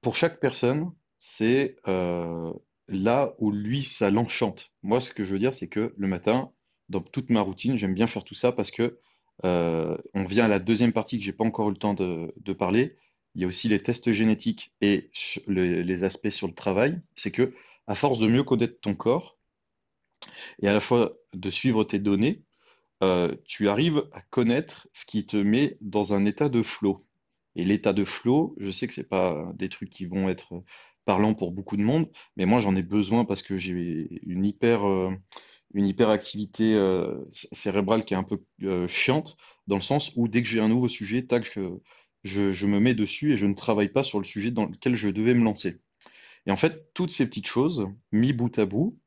pour chaque personne, c'est là où lui, ça l'enchante. Moi, ce que je veux dire, c'est que le matin, dans toute ma routine. J'aime bien faire tout ça parce que euh, on vient à la deuxième partie que j'ai pas encore eu le temps de, parler. Il y a aussi les tests génétiques et les aspects sur le travail. C'est que à force de mieux connaître ton corps et à la fois de suivre tes données, euh, tu arrives à connaître ce qui te met dans un état de flow. Et l'état de flow, je sais que c'est pas des trucs qui vont être parlants pour beaucoup de monde, mais moi j'en ai besoin parce que j'ai une hyper euh, une hyperactivité euh, cérébrale qui est un peu chiante, dans le sens où dès que j'ai un nouveau sujet, tac, je, je, me mets dessus et je ne travaille pas sur le sujet dans lequel je devais me lancer. Et en fait, toutes ces petites choses, mis bout à bout,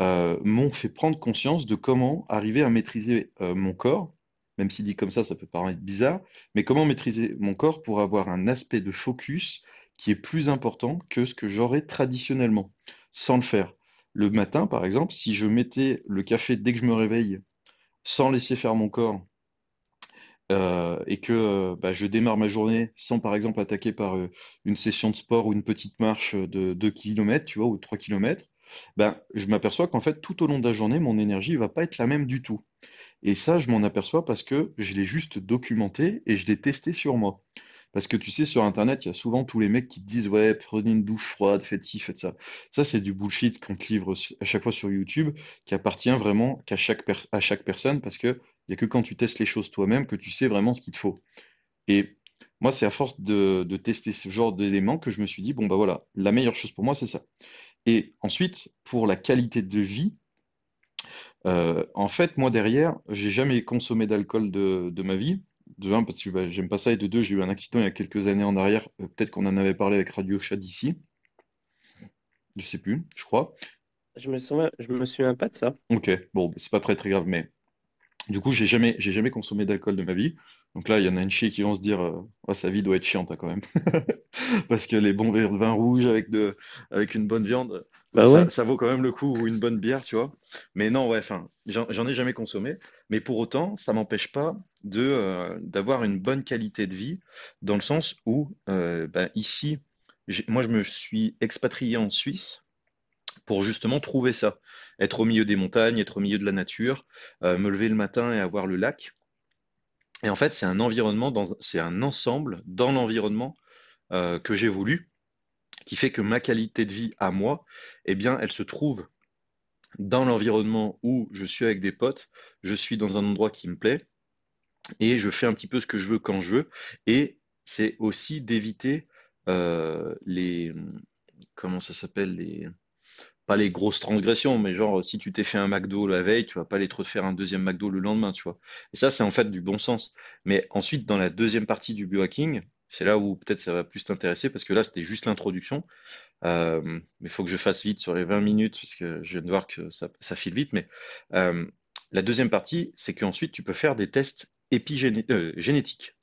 euh, m'ont fait prendre conscience de comment arriver à maîtriser mon corps, même si dit comme ça, ça peut paraître bizarre, mais comment maîtriser mon corps pour avoir un aspect de focus qui est plus important que ce que j'aurais traditionnellement, sans le faire. Le matin, par exemple, si je mettais le café dès que je me réveille, sans laisser faire mon corps, euh, et que euh, bah, je démarre ma journée sans, par exemple, attaquer par euh, une session de sport ou une petite marche de 2 km, tu vois, ou 3 km, ben, je m'aperçois qu'en fait, tout au long de la journée, mon énergie ne va pas être la même du tout. Et ça, je m'en aperçois parce que je l'ai juste documenté et je l'ai testé sur moi. Parce que tu sais, sur Internet, il y a souvent tous les mecs qui te disent Ouais, prenez une douche froide, faites ci, faites ça. Ça, c'est du bullshit qu'on te livre à chaque fois sur YouTube, qui appartient vraiment qu'à chaque, à chaque personne, parce qu'il n'y a que quand tu testes les choses toi-même que tu sais vraiment ce qu'il te faut. Et moi, c'est à force de, tester ce genre d'éléments que je me suis dit Bon, bah voilà, la meilleure chose pour moi, c'est ça. Et ensuite, pour la qualité de vie, euh, en fait, moi derrière, j'ai jamais consommé d'alcool de, de ma vie de un, parce que bah, j'aime pas ça, et de deux, j'ai eu un accident il y a quelques années en arrière. Euh, peut-être qu'on en avait parlé avec Radio Chat d'ici. Je sais plus, je crois.
Je me souviens, je me souviens pas de ça.
Ok, bon, c'est pas très très grave, mais du coup, j'ai jamais, j'ai jamais consommé d'alcool de ma vie. Donc là, il y en a une chier qui vont se dire, euh, sa vie doit être chiante hein, quand même. Parce que les bons verres de vin rouge avec, de, avec une bonne viande, bah ça, vaut quand même le coup, ou une bonne bière, tu vois. Mais non, ouais, enfin, j'en ai jamais consommé. Mais pour autant, ça m'empêche pas de, euh, d'avoir une bonne qualité de vie, dans le sens où, euh, ben, ici, moi, je me suis expatrié en Suisse pour justement trouver ça. Être au milieu des montagnes, être au milieu de la nature, me lever le matin et avoir le lac. Et en fait, c'est un environnement, c'est un ensemble dans l'environnement euh, que j'ai voulu. qui fait que ma qualité de vie à moi, eh bien, elle se trouve dans l'environnement où je suis avec des potes, je suis dans un endroit qui me plaît, et je fais un petit peu ce que je veux quand je veux. Et c'est aussi d'éviter euh, les comment ça s'appelle les pas les grosses transgressions, mais genre si tu t'es fait un McDo la veille, tu vas pas aller te refaire un deuxième McDo le lendemain, tu vois. Et ça, c'est en fait du bon sens. Mais ensuite, dans la deuxième partie du biohacking, c'est là où peut-être ça va plus t'intéresser parce que là, c'était juste l'introduction. Euh, mais il faut que je fasse vite sur les 20 minutes parce que je viens de voir que ça, file vite. Mais euh, la deuxième partie, c'est qu'ensuite, tu peux faire des tests épigénétiques.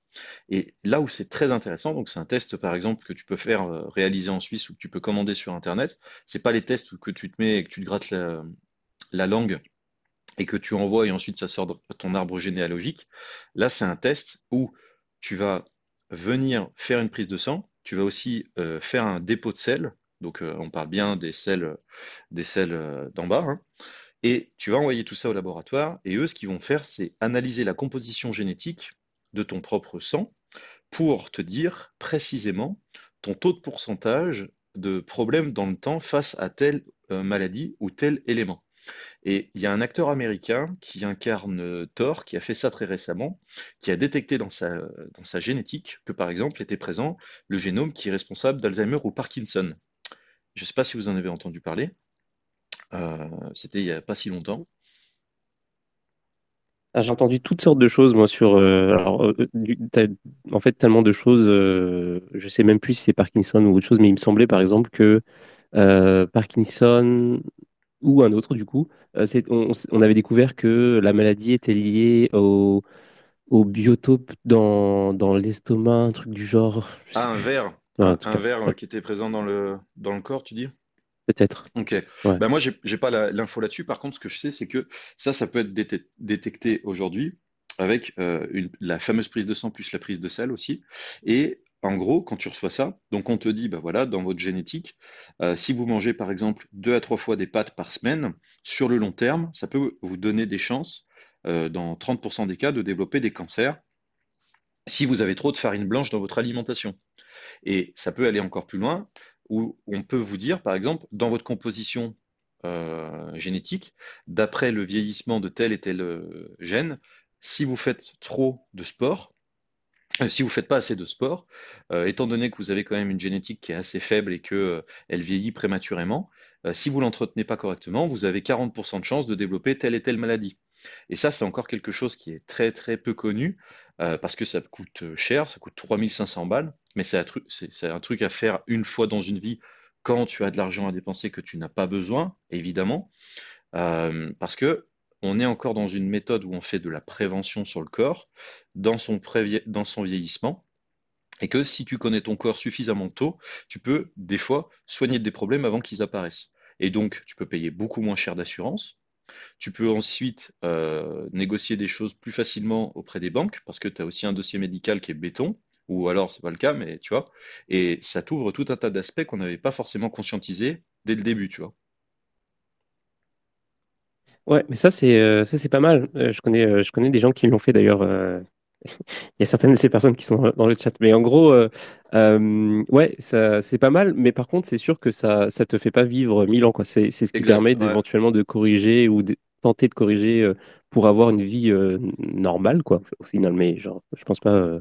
Et là où c'est très intéressant, donc c'est un test par exemple que tu peux faire euh, réaliser en Suisse ou que tu peux commander sur Internet. C'est pas les tests que tu te mets et que tu te grattes la, langue et que tu envoies et ensuite ça sort de ton arbre généalogique. Là, c'est un test où tu vas venir faire une prise de sang. Tu vas aussi euh, faire un dépôt de sel. Donc, euh, on parle bien des sels, des d'en bas. Hein. Et tu vas envoyer tout ça au laboratoire. Et eux, ce qu'ils vont faire, c'est analyser la composition génétique de ton propre sang pour te dire précisément ton taux de pourcentage de problèmes dans le temps face à telle euh, maladie ou tel élément. Et il y a un acteur américain qui incarne euh, Thor, qui a fait ça très récemment, qui a détecté dans sa, génétique que, par exemple, était présent le génome qui est responsable d'Alzheimer ou Parkinson. Je ne sais pas si vous en avez entendu parler. Euh, c'était il n'y a pas si longtemps.
Ah, j'ai entendu toutes sortes de choses, moi, sur. Euh, alors, euh, en fait, tellement de choses. Euh, je sais même plus si c'est Parkinson ou autre chose, mais il me semblait, par exemple, que Parkinson ou un autre, du coup, on, avait découvert que la maladie était liée au, au biotope dans, dans l'estomac, un truc du genre.
Ah, un verre. un verre qui était présent dans le, dans le corps, tu dis?
Peut-être.
Ok. Ben moi, j'ai n'ai pas l'info là-dessus. Par contre, ce que je sais, c'est que ça, ça peut être détecté aujourd'hui avec euh, la fameuse prise de sang plus la prise de sel aussi. Et en gros, quand tu reçois ça, donc on te dit, bah voilà, dans votre génétique, euh, si vous mangez par exemple deux à trois fois des pâtes par semaine, sur le long terme, ça peut vous donner des chances, euh, dans 30% des cas, de développer des cancers si vous avez trop de farine blanche dans votre alimentation. Et ça peut aller encore plus loin où on peut vous dire, par exemple, dans votre composition euh, génétique, d'après le vieillissement de tel et tel euh, gène, si vous faites trop de sport, euh, si vous ne faites pas assez de sport, étant donné que vous avez quand même une génétique qui est assez faible et qu'elle elle vieillit prématurément, si vous l'entretenez pas correctement, vous avez 40% de chances de développer telle et telle maladie. Et ça, c'est encore quelque chose qui est très très peu connu euh, parce que ça coûte cher, ça coûte 3500 balles, mais c'est un, truc, à faire une fois dans une vie quand tu as de l'argent à dépenser que tu n'as pas besoin, évidemment, euh, parce que on est encore dans une méthode où on fait de la prévention sur le corps, dans son vieillissement, et que si tu connais ton corps suffisamment tôt, tu peux des fois soigner des problèmes avant qu'ils apparaissent. Et donc, tu peux payer beaucoup moins cher d'assurance, tu peux ensuite euh, négocier des choses plus facilement auprès des banques parce que tu as aussi un dossier médical qui est béton, ou alors c'est pas le cas, mais tu vois. Et ça t'ouvre tout un tas d'aspects qu'on n'avait pas forcément conscientisés dès le début, tu vois.
Ouais, mais ça c'est euh, pas mal. Euh, je connais des gens qui l'ont fait d'ailleurs il y a certaines de ces personnes qui sont dans le chat. Mais en gros, euh, euh, ouais, ça, c'est pas mal. Mais par contre, c'est sûr que ça ça te fait pas vivre mille ans. Quoi. C'est, c'est ce qui permet d'éventuellement de corriger ou de tenter de corriger euh, pour avoir une vie normale, quoi, au final. Mais genre, je pense pas.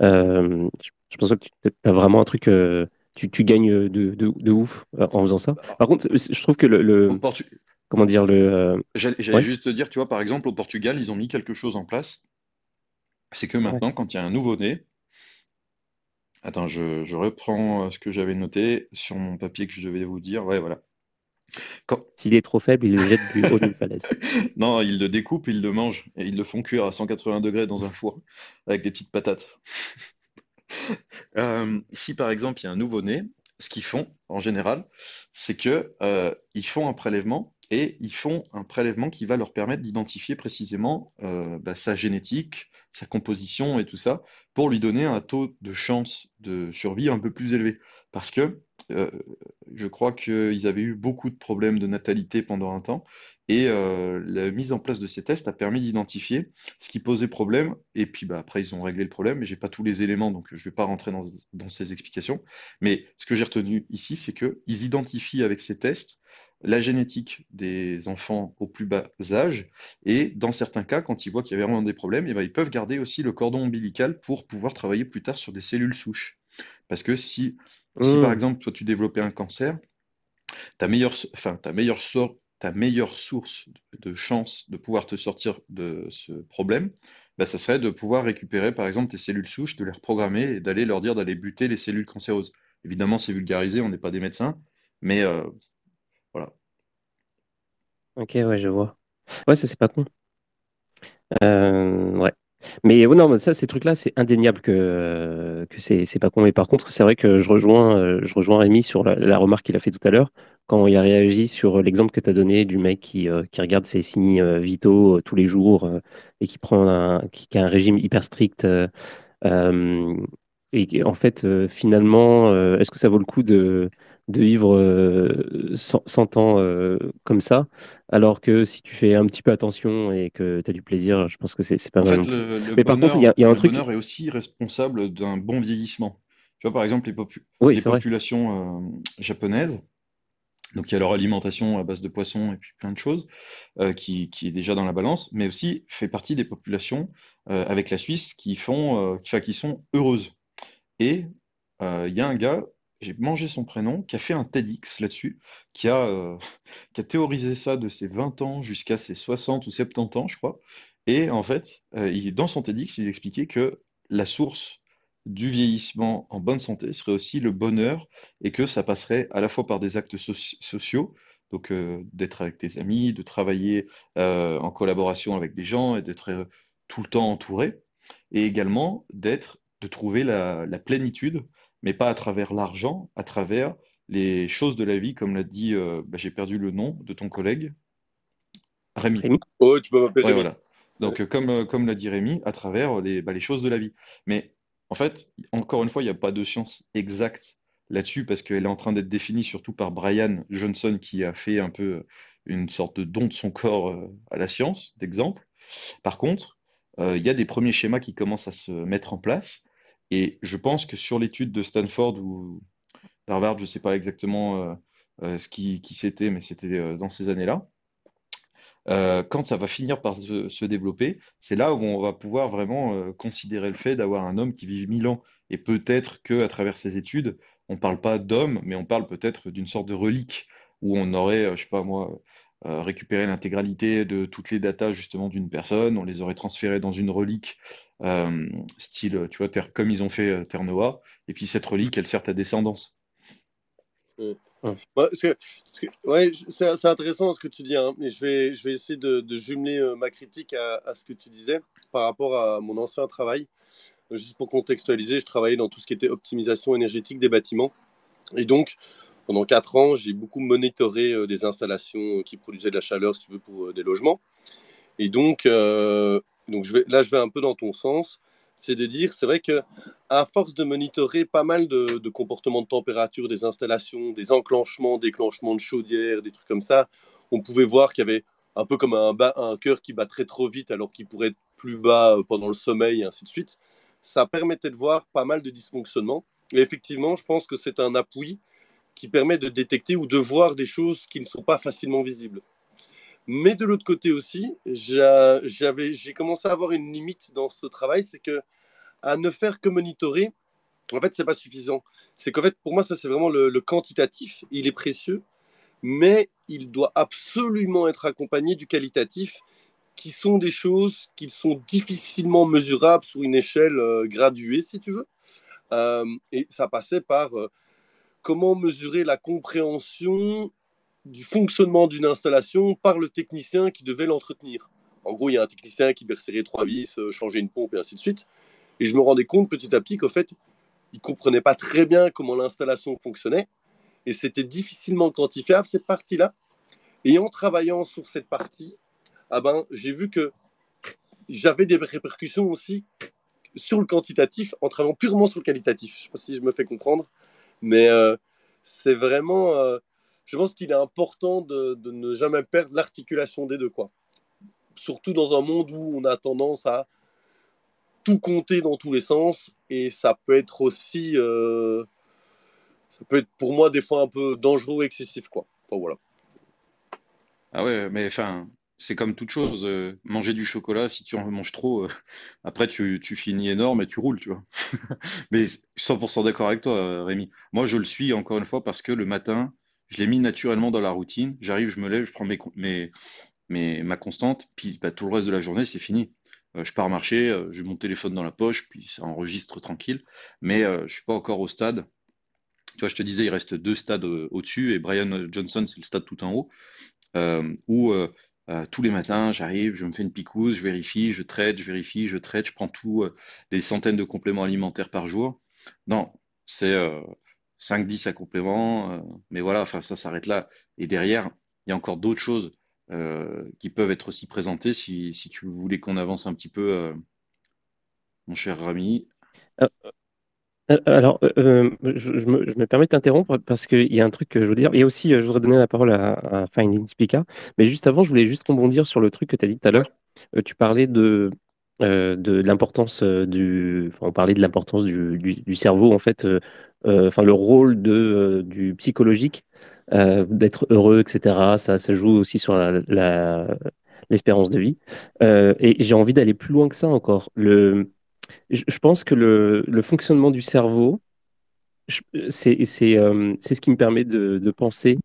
je pense pas que tu as vraiment un truc. tu, tu gagnes de, de, de ouf en faisant ça. Par contre, je trouve que le. comment dire le.
J'allais juste te dire, tu vois, par exemple, au Portugal, ils ont mis quelque chose en place c'est que maintenant, quand il y a un nouveau-né, attends, je, reprends euh, ce que j'avais noté sur mon papier que je devais vous dire. Ouais, voilà.
S'il est trop faible, il le jette du haut d'une falaise.
Non, ils le découpent, ils le mangent et ils le font cuire à 180 degrés dans un four avec des petites patates. Euh, si par exemple il y a un nouveau-né, ce qu'ils font en général, c'est que euh, ils font un prélèvement et ils font un prélèvement qui va leur permettre d'identifier précisément euh, bah, sa génétique, sa composition et tout ça, pour lui donner un taux de chance de survie un peu plus élevé. Parce que je crois qu'ils avaient eu beaucoup de problèmes de natalité pendant un temps et euh, la mise en place de ces tests a permis d'identifier ce qui posait problème. Et puis bah, après, ils ont réglé le problème. Mais j'ai pas tous les éléments, donc je ne vais pas rentrer dans, dans, ces explications. Mais ce que j'ai retenu ici, c'est qu'ils identifient avec ces tests la génétique des enfants au plus bas âge. Et dans certains cas, quand ils voient qu'il y a vraiment des problèmes, et eh ben, ils peuvent garder aussi le cordon ombilical pour pouvoir travailler plus tard sur des cellules souches. Parce que si, si par mmh. exemple, toi, tu développais un cancer, ta meilleure, enfin, ta meilleure sorte ta meilleure source de chance de pouvoir te sortir de ce problème, bah, ça serait de pouvoir récupérer par exemple tes cellules souches, de les reprogrammer et d'aller leur dire d'aller buter les cellules cancéreuses. Évidemment, c'est vulgarisé, on n'est pas des médecins, mais euh.
Ok, ouais, je vois. Ouais, ça c'est pas con. Euh, ouais. Mais non, mais ça, ces trucs-là, c'est indéniable que, que c'est, pas con. Mais par contre, c'est vrai que je rejoins, euh, je rejoins Rémi sur la, remarque qu'il a fait tout à l'heure, quand il a réagi sur l'exemple que tu as donné du mec qui, euh, qui regarde ses signes euh, vitaux tous les jours et qui prend un, qui, a un régime hyper strict. et en fait, finalement, est-ce que ça vaut le coup de, de vivre 100, ans comme ça alors que si tu fais un petit peu attention et que tu as du plaisir, je pense que c'est pas mal.
En fait, le, Mais par contre, il y a, un truc. bonheur est aussi responsable d'un bon vieillissement. Tu vois, par exemple, les, les populations euh, japonaises, donc il y a leur alimentation à base de poissons et puis plein de choses euh, qui, qui, est déjà dans la balance, mais aussi fait partie des populations euh, avec la Suisse qui, font, qui, qui sont heureuses. Et il y a un gars j'ai mangé son prénom, qui a fait un TEDx là-dessus, qui a, euh, qui a théorisé ça de ses 20 ans jusqu'à ses 60 ou 70 ans, je crois. Et en fait, euh, dans son TEDx, il expliquait que la source du vieillissement en bonne santé serait aussi le bonheur et que ça passerait à la fois par des actes sociaux, donc euh, d'être avec tes amis, de travailler en collaboration avec des gens et d'être tout le temps entouré, et également d'être, de trouver la plénitude mais pas à travers l'argent, à travers les choses de la vie, comme l'a dit, euh, bah, j'ai perdu le nom de ton collègue, Rémi.
Oh, tu peux m'appeler
ouais, voilà. Donc, euh, comme, euh, comme l'a dit Rémi, à travers les, bah, les choses de la vie. Mais en fait, encore une fois, il n'y a pas de science exacte là-dessus parce qu'elle est en train d'être définie surtout par Brian Johnson qui a fait un peu une sorte de don de son corps à la science, d'exemple. Par contre, il y a des premiers schémas qui commencent à se mettre en place et je pense que sur l'étude de Stanford ou d'Harvard, je ne sais pas exactement euh, euh, qui, c'était, mais c'était euh, dans ces années-là. quand ça va finir par se, développer, c'est là où on va pouvoir vraiment considérer le fait d'avoir un homme qui vit 1000 ans. Et peut-être qu'à travers ces études, on ne parle pas d'homme, mais on parle peut-être d'une sorte de relique où on aurait, je sais pas moi, récupéré l'intégralité de toutes les datas justement d'une personne, on les aurait transférées dans une relique euh, style, tu vois, comme ils ont fait euh, Terre Noah, et puis cette relique, elle sert ta descendance.
Ouais, c'est intéressant ce que tu dis, hein, mais je vais, je vais essayer de, jumeler euh, ma critique à, ce que tu disais par rapport à mon ancien travail. Juste pour contextualiser, je travaillais dans tout ce qui était optimisation énergétique des bâtiments. Et donc, pendant quatre ans, j'ai beaucoup monitoré des installations qui produisaient de la chaleur, si tu veux, pour des logements. Et donc, donc là, je vais un peu dans ton sens. C'est de dire, c'est vrai que à force de monitorer pas mal de, comportements de température des installations, des enclenchements, déclenchements de chaudière, des trucs comme ça, on pouvait voir qu'il y avait un peu comme un, cœur qui bat très trop vite alors qu'il pourrait être plus bas euh, pendant le sommeil et ainsi de suite. Ça permettait de voir pas mal de dysfonctionnements. Et effectivement, je pense que c'est un appui qui permet de détecter ou de voir des choses qui ne sont pas facilement visibles. Mais de l'autre côté aussi, j'avais, j'ai commencé à avoir une limite dans ce travail, c'est que à ne faire que monitorer, en fait, c'est pas suffisant. C'est qu'en fait, pour moi, ça c'est vraiment le, quantitatif. Il est précieux, mais il doit absolument être accompagné du qualitatif, qui sont des choses qui sont difficilement mesurables sur une échelle euh, graduée, si tu veux. Euh, et ça passait par euh, comment mesurer la compréhension du fonctionnement d'une installation par le technicien qui devait l'entretenir. En gros, il y a un technicien qui serrer trois vis, euh, changer une pompe et ainsi de suite. Et je me rendais compte petit à petit qu'en fait, il comprenait pas très bien comment l'installation fonctionnait et c'était difficilement quantifiable cette partie-là. Et en travaillant sur cette partie, ah ben, j'ai vu que j'avais des répercussions aussi sur le quantitatif en travaillant purement sur le qualitatif. Je ne sais pas si je me fais comprendre, mais euh, c'est vraiment. je pense qu'il est important de, ne jamais perdre l'articulation des deux, quoi. Surtout dans un monde où on a tendance à tout compter dans tous les sens et ça peut être aussi euh, ça peut être pour moi des fois un peu dangereux excessif quoi enfin, voilà
ah ouais mais enfin c'est comme toute chose euh, manger du chocolat si tu en manges trop euh, après tu, finis énorme et tu roules tu vois mais 100% d'accord avec toi Rémi moi je le suis encore une fois parce que le matin je l'ai mis naturellement dans la routine j'arrive je me lève je prends mes, mes, mes ma constante puis bah, tout le reste de la journée c'est fini euh, je pars marcher, j'ai mon téléphone dans la poche, puis ça enregistre tranquille. Mais je ne suis pas encore au stade. Tu vois, je te disais, il reste deux stades au-dessus, et Brian Johnson, c'est le stade tout en haut, où tous les matins, j'arrive, je me fais une picouse, je vérifie, je traite, je vérifie, je traite, je prends tout, des centaines de compléments alimentaires par jour. Non, c'est 5-10 à compléments, mais voilà, enfin, ça s'arrête là. Et derrière, il y a encore d'autres choses. Euh, qui peuvent être aussi présentés si, si tu voulais qu'on avance un petit peu, euh, mon cher Rami.
Euh, alors, je, me, permets de t'interrompre parce qu'il y a un truc que je veux dire. Et aussi, je voudrais donner la parole à, Finding Speaker. Mais juste avant, je voulais juste rebondir sur le truc que tu as dit tout à l'heure. tu parlais de, de l'importance du. on parlait de l'importance du, du, cerveau, en fait. enfin, le rôle de, du psychologique euh, d'être heureux, etc. Ça, ça joue aussi sur l'espérance de vie. Euh, et j'ai envie d'aller plus loin que ça encore. Je, pense que le, fonctionnement du cerveau, c'est euh, ce qui me permet de, penser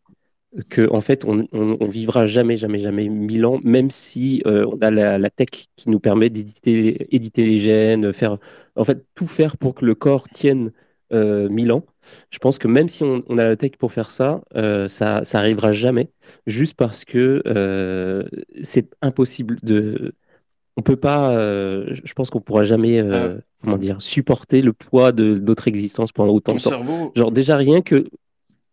que en fait on, on, vivra jamais jamais jamais mille ans même si on a la, tech qui nous permet d'éditer éditer les gènes faire en fait tout faire pour que le corps tienne euh, Milan. Je pense que même si on, a la tech pour faire ça, euh, ça, ça arrivera jamais, juste parce que euh, c'est impossible de. On peut pas. je pense qu'on pourra jamais, comment dire, supporter le poids de d'autres existences pendant autant de temps. Genre déjà rien que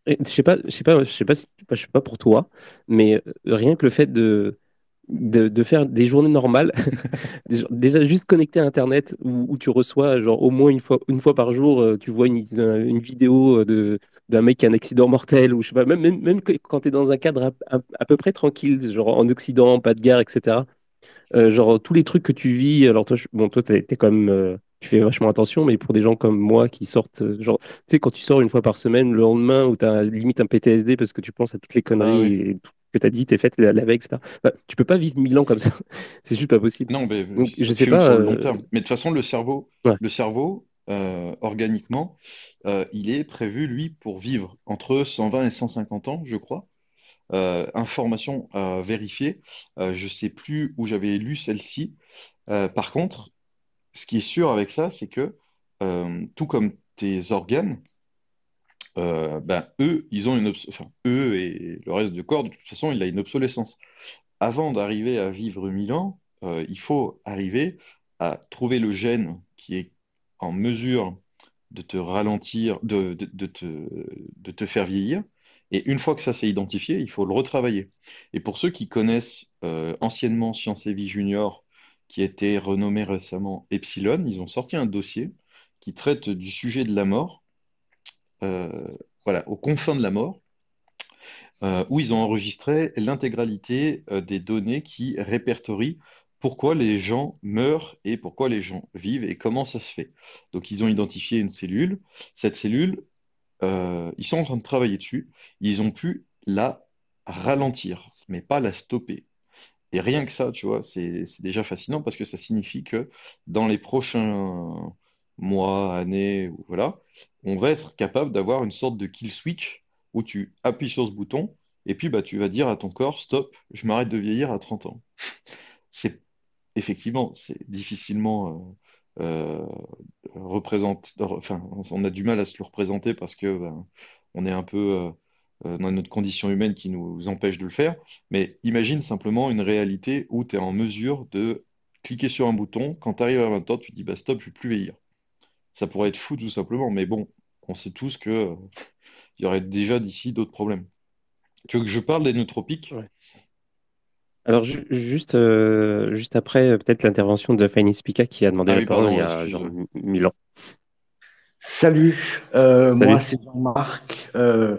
je sais pas, je sais pas, je sais pas, je sais pas pour toi, mais rien que le fait de de, faire des journées normales. Déjà, juste connecté à Internet où, tu reçois, genre, au moins une fois, une fois par jour, euh, tu vois une, une vidéo de, d'un mec qui a un accident mortel, ou je sais pas, même, même, même quand tu es dans un cadre à, peu près tranquille, genre en Occident, pas de guerre, etc. Euh, genre, tous les trucs que tu vis, alors toi, bon, toi, t'es, es quand même. Euh, tu fais vachement attention, mais pour des gens comme moi qui sortent, genre, tu sais, quand tu sors une fois par semaine, le lendemain, où tu as limite un PTSD parce que tu penses à toutes les conneries ah et tout, que tu as dit, tu es faite la, veille, etc. Bah, tu peux pas vivre mille ans comme ça. c'est juste pas possible.
Non, mais je sais pas. Sur le long euh, terme. Mais de toute façon, le cerveau, le cerveau euh, organiquement, euh, il est prévu, lui, pour vivre entre 120 et 150 ans, je crois. Information à vérifier. je sais plus où j'avais lu celle-ci. par contre, ce qui est sûr avec ça, c'est que tout comme tes organes, euh, ben, eux, ils ont une enfin, eux et le reste du corps, de toute façon, il a une obsolescence. Avant d'arriver à vivre 1000 ans, euh, il faut arriver à trouver le gène qui est en mesure de te ralentir, de, de, te, de te faire vieillir. Et une fois que ça s'est identifié, il faut le retravailler. Et pour ceux qui connaissent euh, anciennement Science et Vie Junior, qui était renommé récemment Epsilon, ils ont sorti un dossier qui traite du sujet de la mort euh, voilà, aux confins de la mort, euh, où ils ont enregistré l'intégralité des données qui répertorient pourquoi les gens meurent et pourquoi les gens vivent et comment ça se fait. Donc ils ont identifié une cellule. Cette cellule, ils sont en train de travailler dessus. Ils ont pu la ralentir, mais pas la stopper. Et rien que ça, tu vois, c'est déjà fascinant parce que ça signifie que dans les prochains mois, années, voilà, on va être capable d'avoir une sorte de kill switch où tu appuies sur ce bouton et puis bah, tu vas dire à ton corps, stop, je m'arrête de vieillir à 30 ans. c'est effectivement, c'est difficilement euh, euh enfin, on a du mal à se le représenter parce que ben, on est un peu euh, euh, dans notre condition humaine qui nous empêche de le faire. Mais imagine simplement une réalité où tu es en mesure de cliquer sur un bouton, quand tu arrives à 20 ans, tu dis bah stop, je ne vais plus vieillir ça pourrait être fou tout simplement. Mais bon, on sait tous que il y aurait déjà d'ici d'autres problèmes. Tu veux que je parle des nootropiques?
Alors, juste, euh, juste après, euh, peut-être l'intervention de Fanny Spica qui a demandé ah la parole il y a genre mille ans.
Salut, euh, moi c'est Jean-Marc. Euh,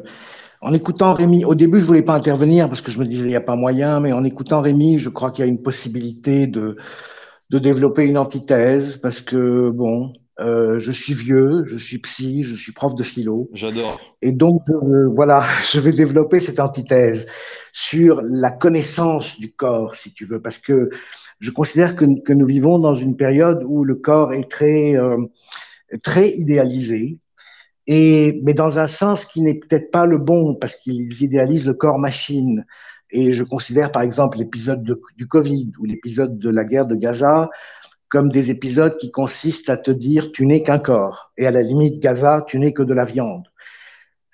en écoutant Rémi, au début je voulais pas intervenir parce que je me disais il n'y a pas moyen, mais en écoutant Rémi, je crois qu'il y a une possibilité de, de développer une antithèse parce que bon, euh, je suis vieux, je suis psy, je suis prof de philo.
J'adore.
Et donc, voilà, je vais développer cette antithèse sur la connaissance du corps, si tu veux, parce que je considère que, que nous vivons dans une période où le corps est très, euh, très idéalisé, et, mais dans un sens qui n'est peut-être pas le bon, parce qu'ils idéalisent le corps-machine. Et je considère par exemple l'épisode du Covid ou l'épisode de la guerre de Gaza comme des épisodes qui consistent à te dire tu n'es qu'un corps et à la limite Gaza tu n'es que de la viande.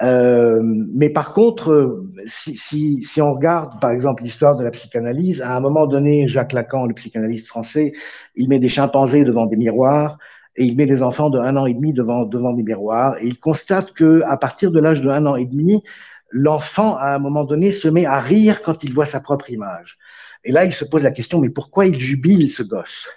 Euh, mais par contre, si, on regarde par exemple l'histoire de la psychanalyse, à un moment donné, Jacques Lacan, le psychanalyste français, il met des chimpanzés devant des miroirs et il met des enfants de un an et demi devant, devant des miroirs et il constate que à partir de l'âge de un an et demi, l'enfant à un moment donné se met à rire quand il voit sa propre image. Et là, il se pose la question mais pourquoi il jubile ce gosse?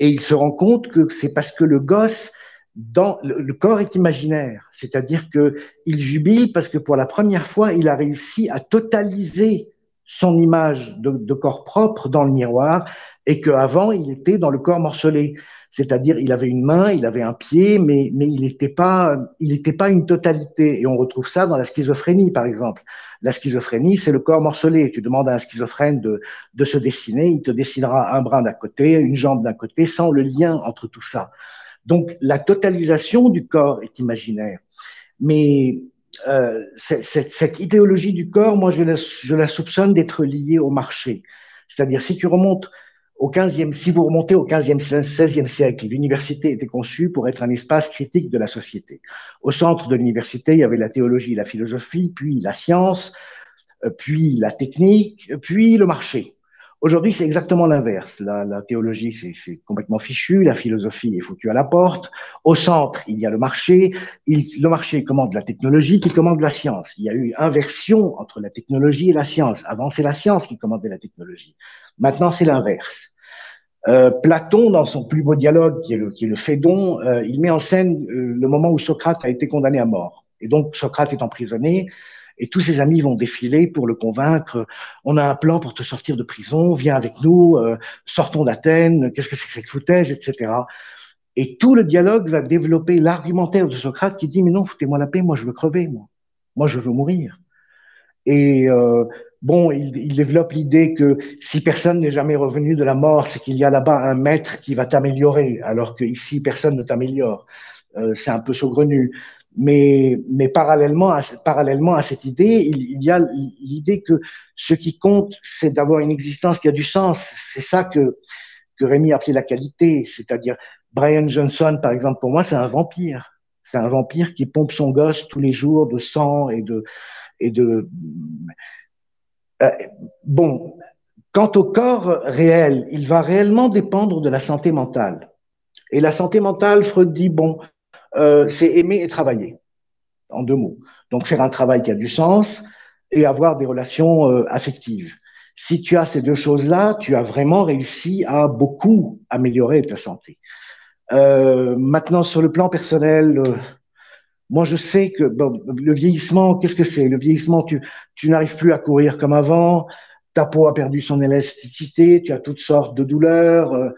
Et il se rend compte que c'est parce que le gosse, dans le, corps est imaginaire, c'est-à-dire que il jubile parce que pour la première fois, il a réussi à totaliser son image de, corps propre dans le miroir et qu'avant, il était dans le corps morcelé. C'est-à-dire, il avait une main, il avait un pied, mais, mais il n'était pas, pas une totalité. Et on retrouve ça dans la schizophrénie, par exemple. La schizophrénie, c'est le corps morcelé. Tu demandes à un schizophrène de, de se dessiner, il te dessinera un bras d'un côté, une jambe d'un côté, sans le lien entre tout ça. Donc, la totalisation du corps est imaginaire. Mais euh, cette, cette, idéologie du corps, moi, je la, je la soupçonne d'être liée au marché. C'est-à-dire, si tu remontes au 15e, si vous remontez au 15e, 16e siècle, l'université était conçue pour être un espace critique de la société. Au centre de l'université, il y avait la théologie, la philosophie, puis la science, euh, puis la technique, puis le marché. Aujourd'hui, c'est exactement l'inverse. La, la, théologie, c'est complètement fichu, la philosophie est foutue à la porte. Au centre, il y a le marché. Il, le marché commande la technologie qui commande la science. Il y a eu inversion entre la technologie et la science. Avant, c'est la science qui commandait la technologie. Maintenant, c'est l'inverse. Euh, Platon, dans son plus beau dialogue, qui est le, qui est le Phédon, euh, il met en scène euh, le moment où Socrate a été condamné à mort. Et donc, Socrate est emprisonné et tous ses amis vont défiler pour le convaincre. On a un plan pour te sortir de prison, viens avec nous, euh, sortons d'Athènes, qu'est-ce que c'est que cette foutaise, etc. Et tout le dialogue va développer l'argumentaire de Socrate qui dit, mais non, foutez-moi la paix, moi je veux crever, moi. Moi je veux mourir. Et euh, bon, il, développe l'idée que si personne n'est jamais revenu de la mort, c'est qu'il y a là-bas un maître qui va t'améliorer, alors que ici personne ne t'améliore. Euh, c'est un peu saugrenu. Mais, parallèlement, à, cette idée, il, y a l'idée que ce qui compte, c'est d'avoir une existence qui a du sens. C'est ça que, que Rémi a appelé la qualité. C'est-à-dire, Brian Johnson, par exemple, pour moi, c'est un vampire. C'est un vampire qui pompe son gosse tous les jours de sang et de. Et de euh, bon, quant au corps réel, il va réellement dépendre de la santé mentale. Et la santé mentale, Freud dit, bon, euh, c'est aimer et travailler, en deux mots. Donc faire un travail qui a du sens et avoir des relations euh, affectives. Si tu as ces deux choses-là, tu as vraiment réussi à beaucoup améliorer ta santé. Euh, maintenant, sur le plan personnel, moi je sais que le vieillissement, qu'est-ce que c'est? Le vieillissement, tu, tu n'arrives plus à courir comme avant, ta peau a perdu son élasticité, tu as toutes sortes de douleurs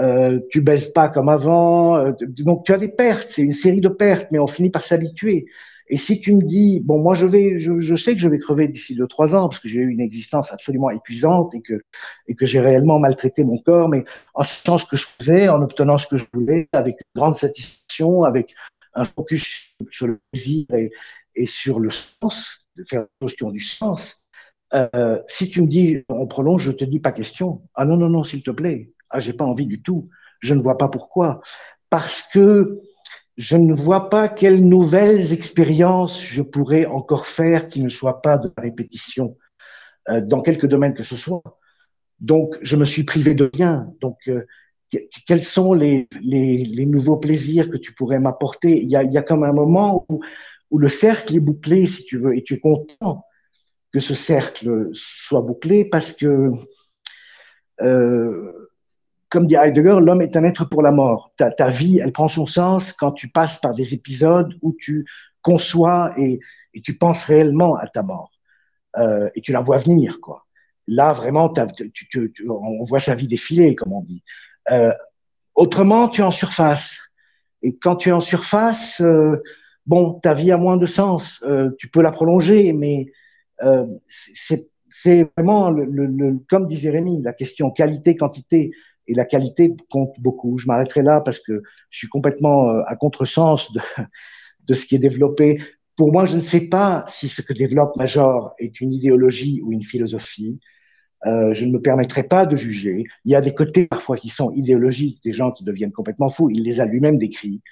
euh, tu baises pas comme avant. Euh, donc tu as des pertes, c'est une série de pertes, mais on finit par s'habituer. Et si tu me dis, bon, moi je vais, je, sais que je vais crever d'ici deux trois ans parce que j'ai eu une existence absolument épuisante et que et que j'ai réellement maltraité mon corps, mais en sachant ce que je faisais, en obtenant ce que je voulais, avec grande satisfaction, avec un focus sur le plaisir et, et sur le sens, de faire des choses qui ont du sens. Euh, si tu me dis on prolonge, je te dis pas question. Ah non non non, s'il te plaît, ah, j'ai pas envie du tout. Je ne vois pas pourquoi. Parce que je ne vois pas quelles nouvelles expériences je pourrais encore faire qui ne soient pas de répétition euh, dans quelque domaine que ce soit. Donc, je me suis privé de rien. Donc, euh, quels sont les, nouveaux plaisirs que tu pourrais m'apporter? Il y, a, comme un moment où, où le cercle est bouclé, si tu veux, et tu es content que ce cercle soit bouclé parce que euh, comme dit Heidegger, l'homme est un être pour la mort. Ta, vie, elle prend son sens quand tu passes par des épisodes où tu conçois et, tu penses réellement à ta mort. Euh, et tu la vois venir, quoi. Là, vraiment, tu, on voit sa vie défiler, comme on dit. Euh, autrement, tu es en surface. Et quand tu es en surface, euh, bon, ta vie a moins de sens. Tu peux la prolonger, mais c'est vraiment, comme disait Rémi, la question qualité-quantité et la qualité compte beaucoup. Je m'arrêterai là parce que je suis complètement euh, à contresens de, de ce qui est développé. Pour moi, je ne sais pas si ce que développe Major est une idéologie ou une philosophie. Euh, je ne me permettrai pas de juger. Il y a des côtés parfois qui sont idéologiques, des gens qui deviennent complètement fous. Il les a lui-même décrits.